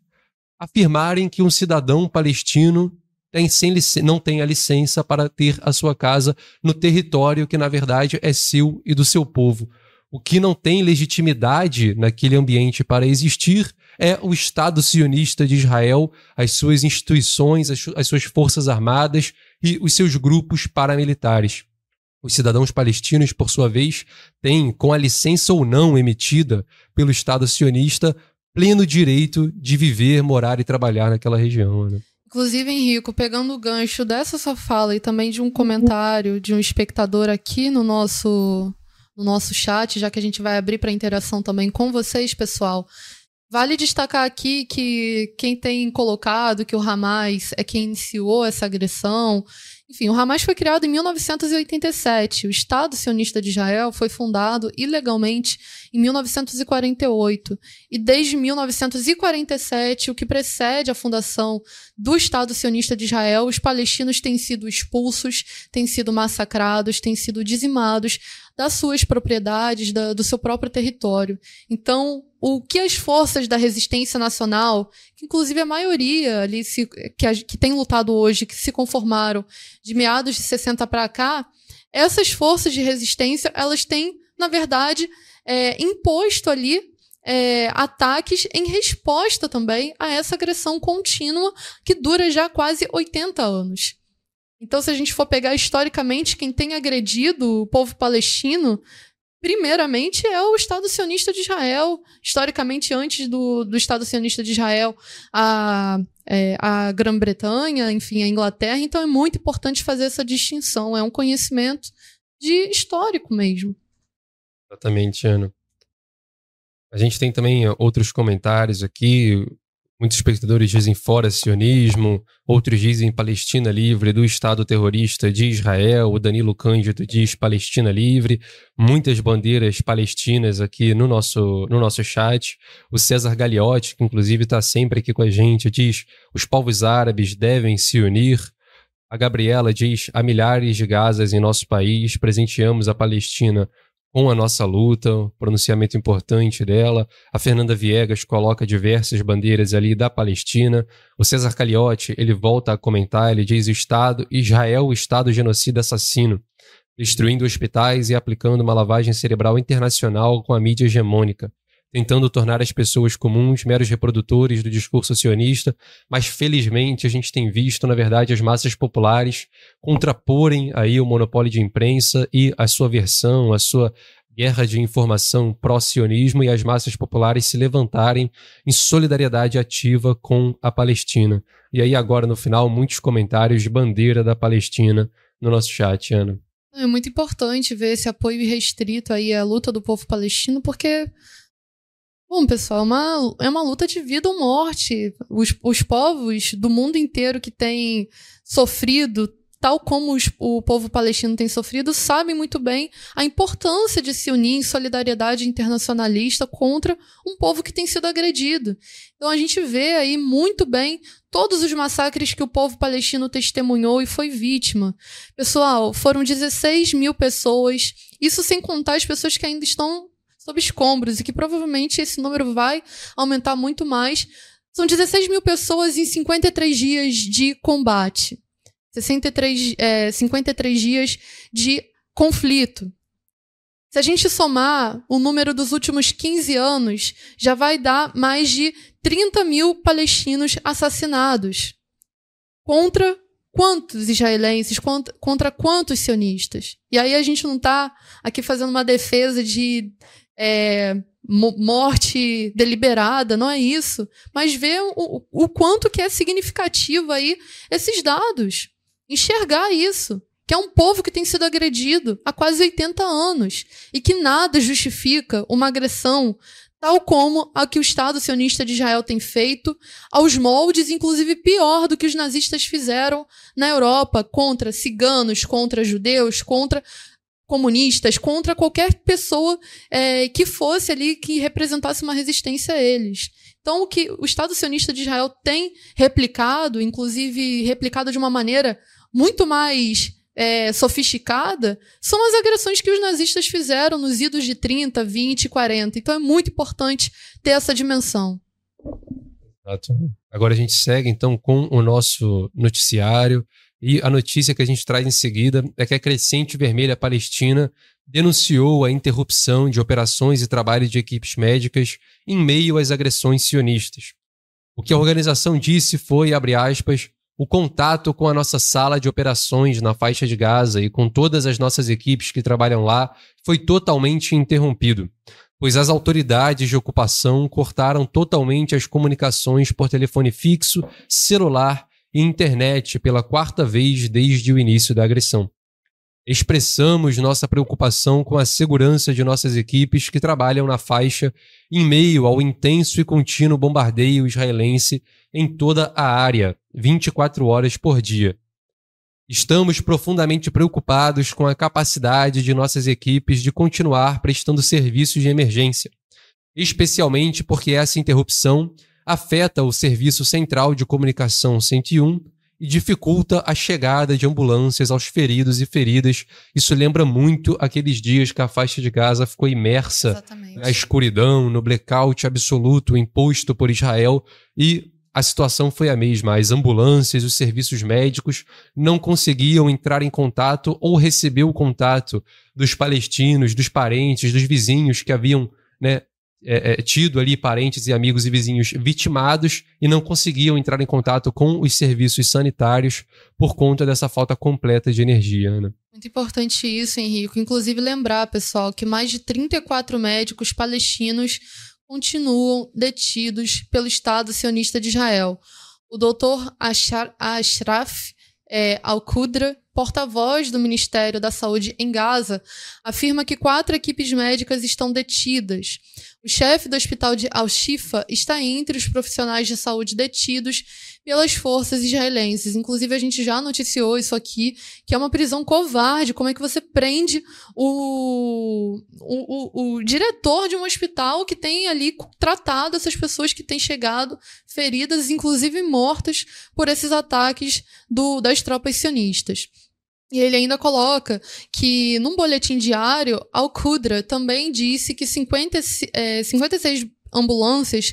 afirmarem que um cidadão palestino tem não tem a licença para ter a sua casa no território que, na verdade, é seu e do seu povo. O que não tem legitimidade naquele ambiente para existir é o Estado sionista de Israel, as suas instituições, as, as suas forças armadas e os seus grupos paramilitares. Os cidadãos palestinos, por sua vez, têm, com a licença ou não emitida pelo Estado sionista, pleno direito de viver, morar e trabalhar naquela região. Né? Inclusive, Henrico, pegando o gancho dessa sua fala e também de um comentário de um espectador aqui no nosso, no nosso chat, já que a gente vai abrir para interação também com vocês, pessoal. Vale destacar aqui que quem tem colocado que o Hamas é quem iniciou essa agressão enfim, o Hamas foi criado em 1987. O Estado sionista de Israel foi fundado ilegalmente em 1948. E desde 1947, o que precede a fundação do Estado sionista de Israel, os palestinos têm sido expulsos, têm sido massacrados, têm sido dizimados das suas propriedades, da, do seu próprio território. Então, o que as forças da resistência nacional, que inclusive a maioria ali se, que, que tem lutado hoje, que se conformaram de meados de 60 para cá, essas forças de resistência, elas têm, na verdade, é, imposto ali é, ataques em resposta também a essa agressão contínua que dura já quase 80 anos. Então, se a gente for pegar historicamente quem tem agredido o povo palestino primeiramente é o Estado sionista de Israel. Historicamente, antes do, do Estado sionista de Israel, a, é, a Grã-Bretanha, enfim, a Inglaterra. Então é muito importante fazer essa distinção. É um conhecimento de histórico mesmo. Exatamente, Ana. A gente tem também outros comentários aqui. Muitos espectadores dizem fora sionismo, outros dizem Palestina livre do Estado terrorista de Israel, o Danilo Cândido diz Palestina livre, muitas bandeiras palestinas aqui no nosso, no nosso chat. O César Gagliotti, que inclusive está sempre aqui com a gente, diz os povos árabes devem se unir. A Gabriela diz: há milhares de Gazas em nosso país, presenteamos a Palestina com a nossa luta, um pronunciamento importante dela. A Fernanda Viegas coloca diversas bandeiras ali da Palestina. O César Caliotti, ele volta a comentar, ele diz Estado, Israel, Estado genocida assassino, destruindo hospitais e aplicando uma lavagem cerebral internacional com a mídia hegemônica tentando tornar as pessoas comuns meros reprodutores do discurso sionista, mas felizmente a gente tem visto, na verdade, as massas populares contraporem aí o monopólio de imprensa e a sua versão, a sua guerra de informação pró-sionismo e as massas populares se levantarem em solidariedade ativa com a Palestina. E aí agora no final muitos comentários de bandeira da Palestina no nosso chat, Ana. É muito importante ver esse apoio restrito aí à luta do povo palestino, porque Bom, pessoal, é uma, é uma luta de vida ou morte. Os, os povos do mundo inteiro que têm sofrido tal como os, o povo palestino tem sofrido, sabem muito bem a importância de se unir em solidariedade internacionalista contra um povo que tem sido agredido. Então a gente vê aí muito bem todos os massacres que o povo palestino testemunhou e foi vítima. Pessoal, foram 16 mil pessoas, isso sem contar as pessoas que ainda estão sob escombros e que provavelmente esse número vai aumentar muito mais. São 16 mil pessoas em 53 dias de combate. 63, é, 53 dias de conflito. Se a gente somar o número dos últimos 15 anos, já vai dar mais de 30 mil palestinos assassinados. Contra quantos israelenses, contra, contra quantos sionistas? E aí a gente não está aqui fazendo uma defesa de é, morte deliberada, não é isso. Mas ver o, o quanto que é significativo aí esses dados enxergar isso. Que é um povo que tem sido agredido há quase 80 anos e que nada justifica uma agressão tal como a que o Estado sionista de Israel tem feito, aos moldes, inclusive pior do que os nazistas fizeram na Europa contra ciganos, contra judeus, contra comunistas, contra qualquer pessoa é, que fosse ali que representasse uma resistência a eles. Então, o que o Estado sionista de Israel tem replicado, inclusive replicado de uma maneira muito mais é, sofisticada, são as agressões que os nazistas fizeram nos idos de 30, 20, 40. Então é muito importante ter essa dimensão. Agora a gente segue então com o nosso noticiário. E a notícia que a gente traz em seguida é que a Crescente Vermelha Palestina denunciou a interrupção de operações e trabalho de equipes médicas em meio às agressões sionistas. O que a organização disse foi, abre aspas, o contato com a nossa sala de operações na faixa de Gaza e com todas as nossas equipes que trabalham lá foi totalmente interrompido, pois as autoridades de ocupação cortaram totalmente as comunicações por telefone fixo, celular e internet pela quarta vez desde o início da agressão. Expressamos nossa preocupação com a segurança de nossas equipes que trabalham na faixa em meio ao intenso e contínuo bombardeio israelense em toda a área, 24 horas por dia. Estamos profundamente preocupados com a capacidade de nossas equipes de continuar prestando serviços de emergência, especialmente porque essa interrupção afeta o Serviço Central de Comunicação 101 e dificulta a chegada de ambulâncias aos feridos e feridas. Isso lembra muito aqueles dias que a faixa de Gaza ficou imersa Exatamente. na escuridão, no blackout absoluto imposto por Israel e a situação foi a mesma. As ambulâncias, os serviços médicos não conseguiam entrar em contato ou receber o contato dos palestinos, dos parentes, dos vizinhos que haviam né, é, é, tido ali parentes e amigos e vizinhos vitimados e não conseguiam entrar em contato com os serviços sanitários por conta dessa falta completa de energia. Ana. Muito importante isso, Henrique. Inclusive lembrar, pessoal, que mais de 34 médicos palestinos continuam detidos pelo Estado sionista de Israel. O doutor Ashraf é, Al-Qudra, porta-voz do Ministério da Saúde em Gaza, afirma que quatro equipes médicas estão detidas. O chefe do hospital de Al-Shifa está entre os profissionais de saúde detidos pelas forças israelenses. Inclusive, a gente já noticiou isso aqui, que é uma prisão covarde. Como é que você prende o, o, o, o diretor de um hospital que tem ali tratado essas pessoas que têm chegado feridas, inclusive mortas, por esses ataques do, das tropas sionistas. E ele ainda coloca que, num boletim diário, Al-Qudra também disse que 50, é, 56 ambulâncias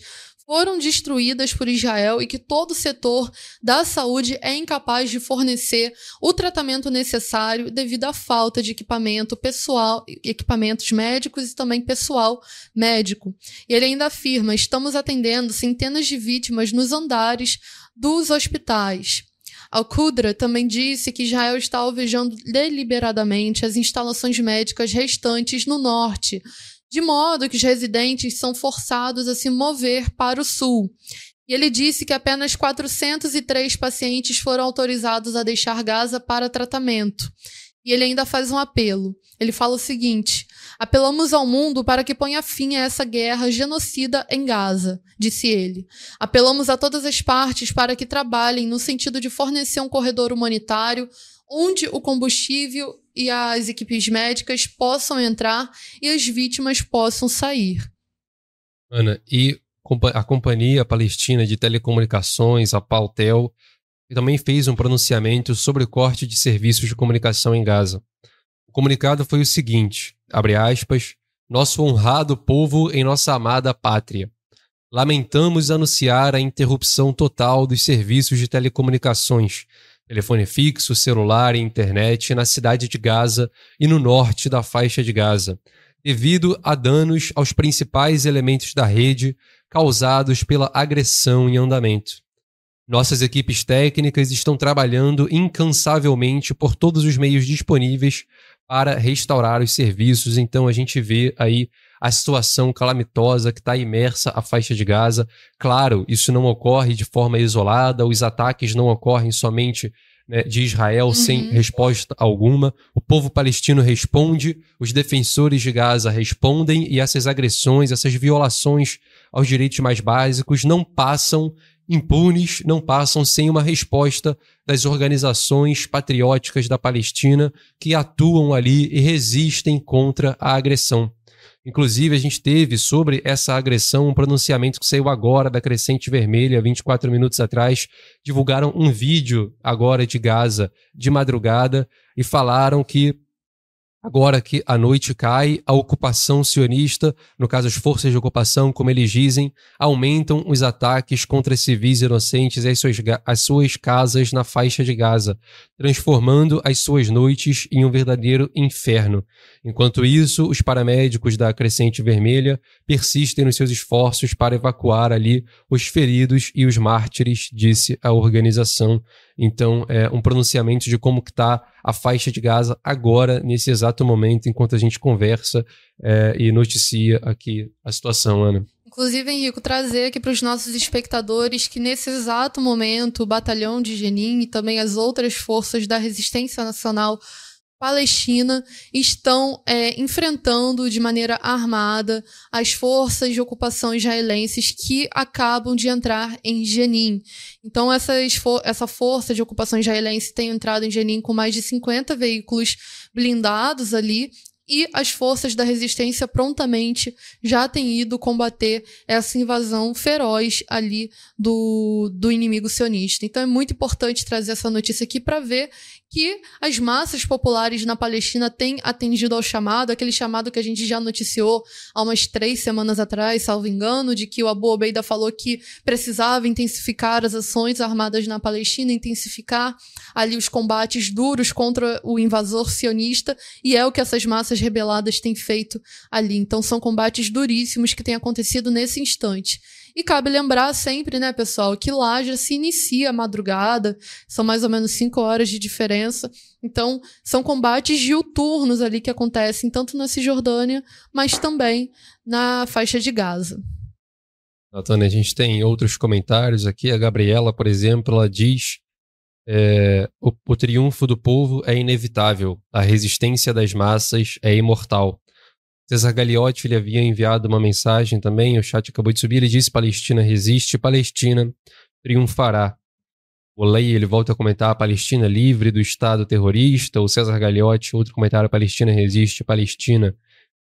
foram destruídas por Israel e que todo o setor da saúde é incapaz de fornecer o tratamento necessário devido à falta de equipamento pessoal, equipamentos médicos e também pessoal médico. E ele ainda afirma: estamos atendendo centenas de vítimas nos andares dos hospitais. Al-Qudra também disse que Israel está alvejando deliberadamente as instalações médicas restantes no norte, de modo que os residentes são forçados a se mover para o sul. E ele disse que apenas 403 pacientes foram autorizados a deixar Gaza para tratamento. E ele ainda faz um apelo. Ele fala o seguinte: Apelamos ao mundo para que ponha fim a essa guerra genocida em Gaza, disse ele. Apelamos a todas as partes para que trabalhem no sentido de fornecer um corredor humanitário onde o combustível e as equipes médicas possam entrar e as vítimas possam sair. Ana, e a Companhia Palestina de Telecomunicações, a Paltel, também fez um pronunciamento sobre o corte de serviços de comunicação em Gaza. O comunicado foi o seguinte, abre aspas, nosso honrado povo em nossa amada pátria. Lamentamos anunciar a interrupção total dos serviços de telecomunicações, telefone fixo, celular e internet na cidade de Gaza e no norte da faixa de Gaza, devido a danos aos principais elementos da rede causados pela agressão em andamento. Nossas equipes técnicas estão trabalhando incansavelmente por todos os meios disponíveis para restaurar os serviços, então a gente vê aí a situação calamitosa que está imersa a faixa de Gaza. Claro, isso não ocorre de forma isolada, os ataques não ocorrem somente né, de Israel uhum. sem resposta alguma. O povo palestino responde, os defensores de Gaza respondem, e essas agressões, essas violações aos direitos mais básicos não passam impunes, não passam sem uma resposta das organizações patrióticas da Palestina que atuam ali e resistem contra a agressão. Inclusive, a gente teve sobre essa agressão um pronunciamento que saiu agora da Crescente Vermelha, 24 minutos atrás. Divulgaram um vídeo agora de Gaza de madrugada e falaram que Agora que a noite cai, a ocupação sionista, no caso as forças de ocupação, como eles dizem, aumentam os ataques contra civis inocentes e as suas, as suas casas na faixa de Gaza, transformando as suas noites em um verdadeiro inferno. Enquanto isso, os paramédicos da Crescente Vermelha persistem nos seus esforços para evacuar ali os feridos e os mártires, disse a organização. Então, é um pronunciamento de como está a faixa de Gaza agora, nesse exato momento, enquanto a gente conversa é, e noticia aqui a situação, Ana. Inclusive, Henrico, trazer aqui para os nossos espectadores que nesse exato momento o Batalhão de Jenin e também as outras forças da resistência nacional Palestina estão é, enfrentando de maneira armada as forças de ocupação israelenses que acabam de entrar em Jenin. Então, essas, essa força de ocupação israelense tem entrado em Jenin com mais de 50 veículos blindados ali e as forças da resistência prontamente já têm ido combater essa invasão feroz ali do, do inimigo sionista. Então é muito importante trazer essa notícia aqui para ver que as massas populares na Palestina têm atendido ao chamado, aquele chamado que a gente já noticiou há umas três semanas atrás, salvo engano, de que o Abu Obeida falou que precisava intensificar as ações armadas na Palestina, intensificar ali os combates duros contra o invasor sionista, e é o que essas massas rebeladas têm feito ali. Então são combates duríssimos que têm acontecido nesse instante. E cabe lembrar sempre, né, pessoal, que lá já se inicia a madrugada, são mais ou menos cinco horas de diferença. Então, são combates diuturnos ali que acontecem tanto na Cisjordânia, mas também na faixa de Gaza. Natânia, a gente tem outros comentários aqui. A Gabriela, por exemplo, ela diz: é, o, o triunfo do povo é inevitável, a resistência das massas é imortal. Cesar Gagliotti ele havia enviado uma mensagem também, o chat acabou de subir, ele disse Palestina resiste, Palestina triunfará. O Lei, ele volta a comentar Palestina livre do Estado terrorista, o César Gagliotti, outro comentário, Palestina resiste, Palestina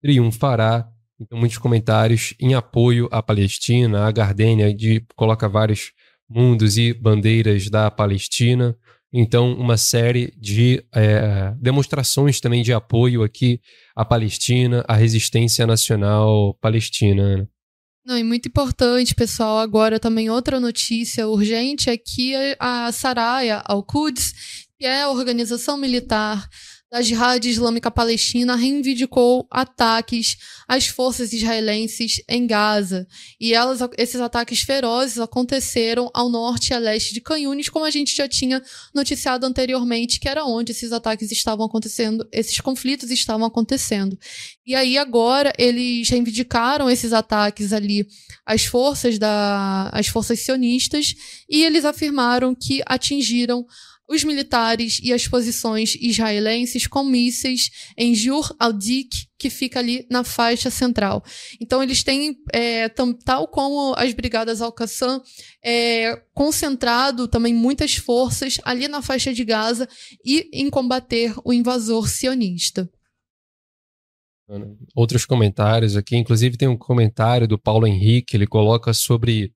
triunfará. Então, muitos comentários em apoio à Palestina. A Gardênia de, coloca vários mundos e bandeiras da Palestina. Então, uma série de é, demonstrações também de apoio aqui à Palestina, à resistência nacional palestina. Né? Não, e muito importante, pessoal, agora também outra notícia urgente é que a Saraya al-Quds, que é a organização militar da Jihad Islâmica Palestina reivindicou ataques às forças israelenses em Gaza. E elas, esses ataques ferozes aconteceram ao norte e a leste de Canhunes, como a gente já tinha noticiado anteriormente, que era onde esses ataques estavam acontecendo, esses conflitos estavam acontecendo. E aí agora eles reivindicaram esses ataques ali às forças da, às forças sionistas e eles afirmaram que atingiram os militares e as posições israelenses com mísseis em Jur al-Dik, que fica ali na faixa central. Então, eles têm, é, tal como as brigadas Al-Qassam, é, concentrado também muitas forças ali na faixa de Gaza e em combater o invasor sionista. Outros comentários aqui, inclusive tem um comentário do Paulo Henrique, ele coloca sobre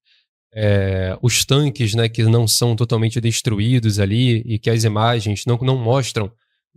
é, os tanques né, que não são totalmente destruídos ali e que as imagens não, não mostram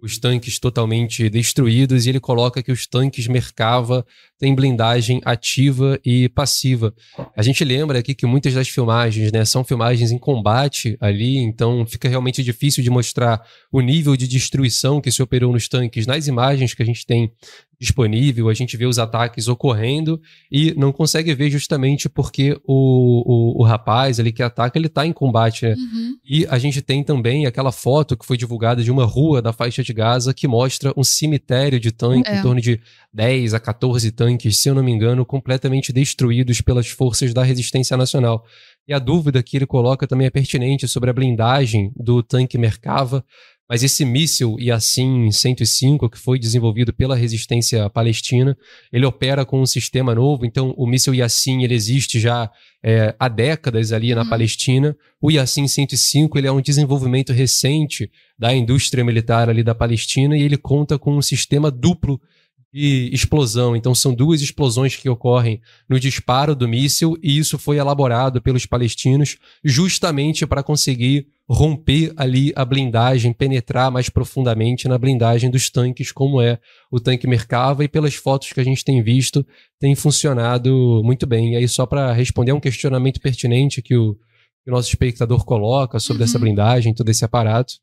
os tanques totalmente destruídos e ele coloca que os tanques Merkava têm blindagem ativa e passiva. A gente lembra aqui que muitas das filmagens né, são filmagens em combate ali, então fica realmente difícil de mostrar o nível de destruição que se operou nos tanques nas imagens que a gente tem disponível, a gente vê os ataques ocorrendo e não consegue ver justamente porque o, o, o rapaz ali que ataca, ele tá em combate, né? Uhum. E a gente tem também aquela foto que foi divulgada de uma rua da faixa de Gaza que mostra um cemitério de tanques, é. em torno de 10 a 14 tanques, se eu não me engano, completamente destruídos pelas forças da resistência nacional. E a dúvida que ele coloca também é pertinente sobre a blindagem do tanque Merkava, mas esse míssil Yassin 105, que foi desenvolvido pela resistência palestina, ele opera com um sistema novo. Então, o míssil Yassin ele existe já é, há décadas ali na uhum. Palestina. O Yassin 105 ele é um desenvolvimento recente da indústria militar ali da Palestina e ele conta com um sistema duplo de explosão. Então, são duas explosões que ocorrem no disparo do míssil, e isso foi elaborado pelos palestinos justamente para conseguir romper ali a blindagem, penetrar mais profundamente na blindagem dos tanques, como é o tanque Merkava, e pelas fotos que a gente tem visto, tem funcionado muito bem. E aí, só para responder a um questionamento pertinente que o, que o nosso espectador coloca sobre uhum. essa blindagem, todo esse aparato,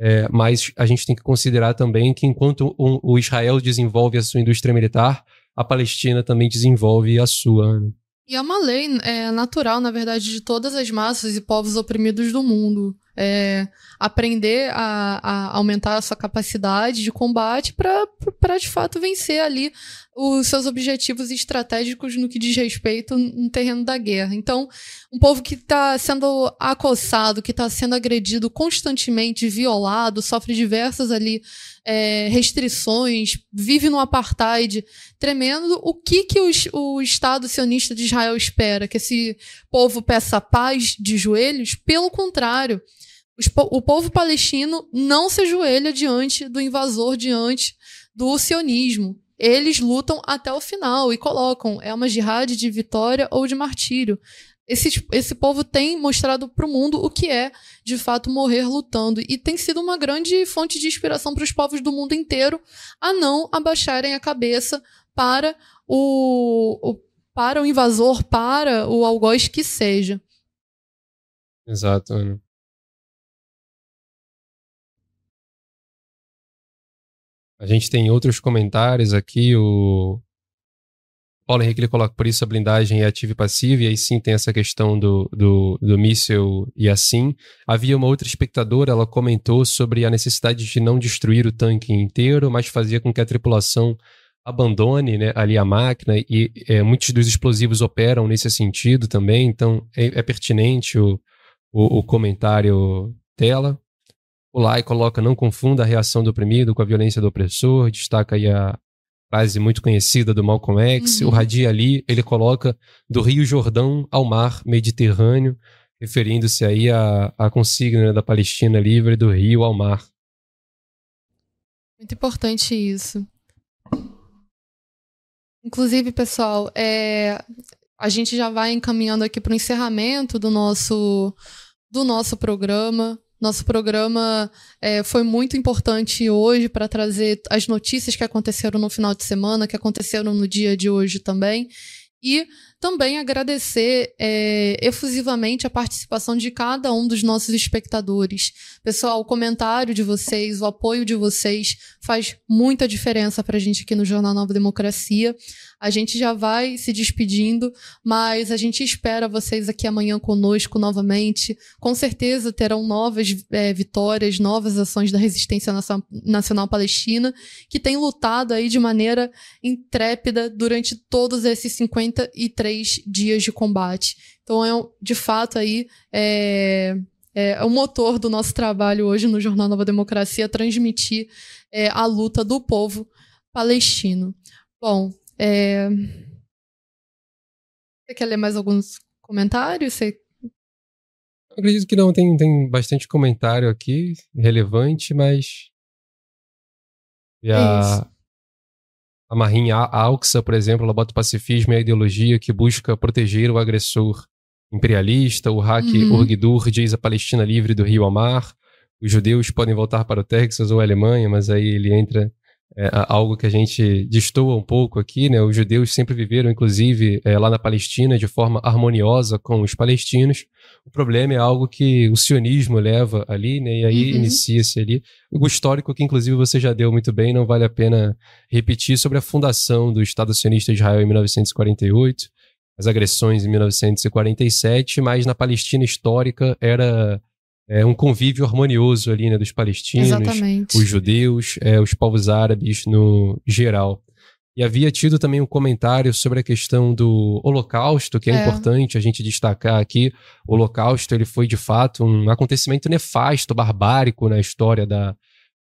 é, mas a gente tem que considerar também que enquanto o, o Israel desenvolve a sua indústria militar, a Palestina também desenvolve a sua. Né? E é uma lei é, natural, na verdade, de todas as massas e povos oprimidos do mundo. É, aprender a, a, aumentar a sua capacidade de combate para, de fato, vencer ali os seus objetivos estratégicos no que diz respeito no terreno da guerra. Então, um povo que está sendo acossado, que está sendo agredido constantemente, violado, sofre diversas ali é, restrições, vive no apartheid tremendo. O que, que o Estado sionista de Israel espera? Que esse povo peça paz de joelhos? Pelo contrário, o povo palestino não se ajoelha diante do invasor, diante do sionismo. Eles lutam até o final e colocam é uma jihad de vitória ou de martírio. Esse, esse povo tem mostrado para o mundo o que é, de fato, morrer lutando. E tem sido uma grande fonte de inspiração para os povos do mundo inteiro a não abaixarem a cabeça para o, o para o invasor, para o algoz que seja. Exato, Ana. A gente tem outros comentários aqui. O Paulo Henrique ele coloca por isso a blindagem é ativa e passiva, e aí sim tem essa questão do, do, do míssil e assim. Havia uma outra espectadora, ela comentou sobre a necessidade de não destruir o tanque inteiro, mas fazia com que a tripulação abandone né, ali a máquina, e é, muitos dos explosivos operam nesse sentido também, então é, é pertinente o, o, o comentário dela. O Lai coloca: não confunda a reação do oprimido com a violência do opressor, destaca aí a frase muito conhecida do Malcolm X. Uhum. O Hadi Ali, ele coloca do Rio Jordão ao mar Mediterrâneo, referindo-se aí à, à consigna da Palestina livre do rio ao mar. Muito importante isso. Inclusive, pessoal, é, a gente já vai encaminhando aqui para o encerramento do nosso, do nosso programa. Nosso programa é, foi muito importante hoje para trazer as notícias que aconteceram no final de semana, que aconteceram no dia de hoje também. E também agradecer é, efusivamente a participação de cada um dos nossos espectadores. Pessoal, o comentário de vocês, o apoio de vocês faz muita diferença para a gente aqui no Jornal Nova Democracia. A gente já vai se despedindo, mas a gente espera vocês aqui amanhã conosco novamente. Com certeza terão novas é, vitórias, novas ações da resistência nacional palestina, que tem lutado aí de maneira intrépida durante todos esses 53 dias de combate. Então, é, de fato, aí, é, é, o motor do nosso trabalho hoje no Jornal Nova Democracia, transmitir é, a luta do povo palestino. Bom, é... você quer ler mais alguns comentários? Você... Acredito que não, tem, tem bastante comentário aqui, relevante, mas. E a, é a Marinha Auxa, por exemplo, ela bota o pacifismo e a ideologia que busca proteger o agressor imperialista. O hack uhum. Urgidur diz a Palestina livre do rio ao mar. Os judeus podem voltar para o Texas ou a Alemanha, mas aí ele entra é, algo que a gente destoa um pouco aqui, né? Os judeus sempre viveram, inclusive, é, lá na Palestina de forma harmoniosa com os palestinos. O problema é algo que o sionismo leva ali, né? E aí uhum. inicia-se ali. O histórico que, inclusive, você já deu muito bem, não vale a pena repetir sobre a fundação do Estado sionista de Israel em 1948, as agressões em 1947, mas na Palestina histórica era é, um convívio harmonioso ali, né, dos palestinos, Exatamente. os judeus, é, os povos árabes no geral. E havia tido também um comentário sobre a questão do Holocausto, que é, é, importante a gente destacar aqui. O Holocausto ele foi de fato um acontecimento nefasto, barbárico na história da,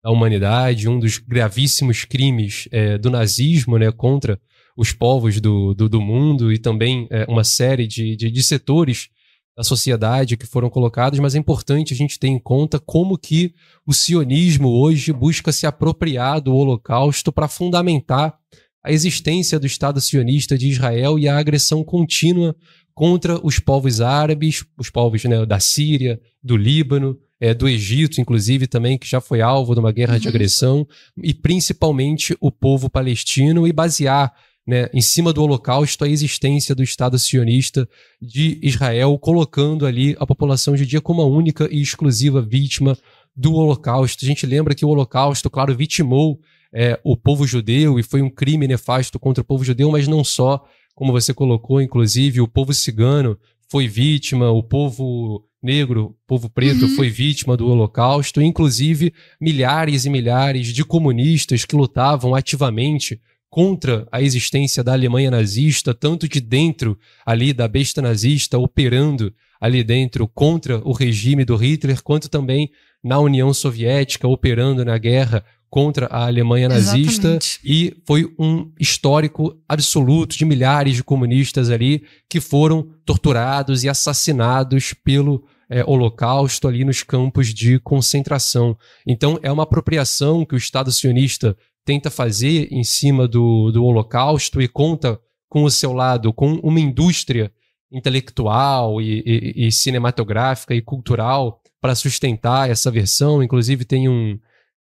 da humanidade, um dos gravíssimos crimes é, do nazismo né, contra os povos do, do, do mundo e também é, uma série de, de, de setores da sociedade que foram colocados, mas é importante a gente ter em conta como que o sionismo hoje busca se apropriar do Holocausto para fundamentar a existência do Estado sionista de Israel e a agressão contínua contra os povos árabes, os povos né, da Síria, do Líbano, é, do Egito, inclusive, também, que já foi alvo de uma guerra uhum. de agressão, e principalmente o povo palestino, e basear né, em cima do Holocausto, a existência do Estado sionista de Israel, colocando ali a população judia como a única e exclusiva vítima do Holocausto. A gente lembra que o Holocausto, claro, vitimou é, o povo judeu e foi um crime nefasto contra o povo judeu, mas não só, como você colocou, inclusive, o povo cigano foi vítima, o povo negro, o povo preto uhum. foi vítima do Holocausto, inclusive milhares e milhares de comunistas que lutavam ativamente contra a existência da Alemanha nazista, tanto de dentro ali da besta nazista, operando ali dentro contra o regime do Hitler, quanto também na União Soviética, operando na guerra contra a Alemanha nazista. Exatamente. E foi um histórico absoluto de milhares de comunistas ali que foram torturados e assassinados pelo é, Holocausto ali nos campos de concentração. Então é uma apropriação que o Estado sionista tenta fazer em cima do, do Holocausto e conta com o seu lado, com uma indústria intelectual e, e, e cinematográfica e cultural para sustentar essa versão. Inclusive tem um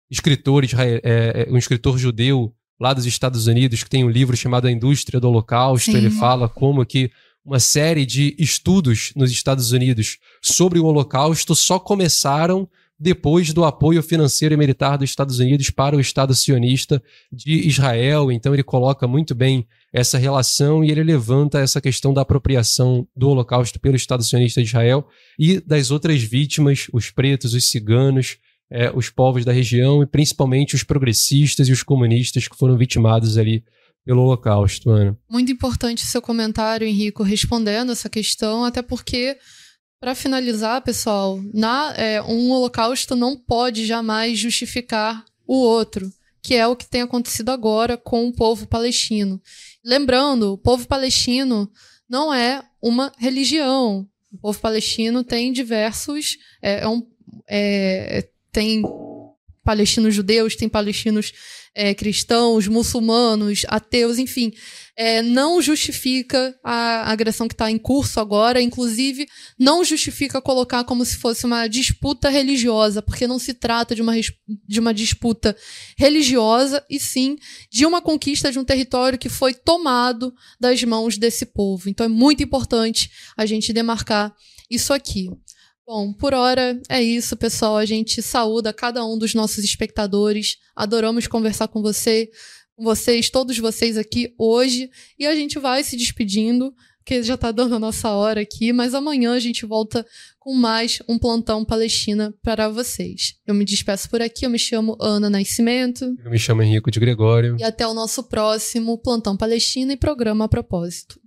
escritor, é, é, um escritor judeu lá dos Estados Unidos que tem um livro chamado A Indústria do Holocausto. Sim. Ele fala como que uma série de estudos nos Estados Unidos sobre o Holocausto só começaram depois do apoio financeiro e militar dos Estados Unidos para o Estado sionista de Israel. Então ele coloca muito bem essa relação e ele levanta essa questão da apropriação do Holocausto pelo Estado sionista de Israel e das outras vítimas, os pretos, os ciganos, é, os povos da região e principalmente os progressistas e os comunistas que foram vitimados ali pelo Holocausto, Ana. Muito importante seu comentário, Henrico, respondendo essa questão, até porque para finalizar, pessoal, na, é, um holocausto não pode jamais justificar o outro, que é o que tem acontecido agora com o povo palestino. Lembrando, o povo palestino não é uma religião. O povo palestino tem diversos. É, é um, é, tem palestinos judeus, tem palestinos é, cristãos, muçulmanos, ateus, enfim é, não justifica a agressão que está em curso agora, inclusive não justifica colocar como se fosse uma disputa religiosa, porque não se trata de uma, de uma disputa religiosa, e sim de uma conquista de um território que foi tomado das mãos desse povo. Então é muito importante a gente demarcar isso aqui. Bom, por hora é isso, pessoal. A gente saúda cada um dos nossos espectadores. Adoramos conversar com você com vocês, todos vocês aqui hoje. E a gente vai se despedindo, porque já está dando a nossa hora aqui, mas amanhã a gente volta com mais um plantão Palestina para vocês. Eu me despeço por aqui, eu me chamo Ana Nascimento. Eu me chamo Henrico de Gregório. E até o nosso próximo plantão Palestina e programa a propósito.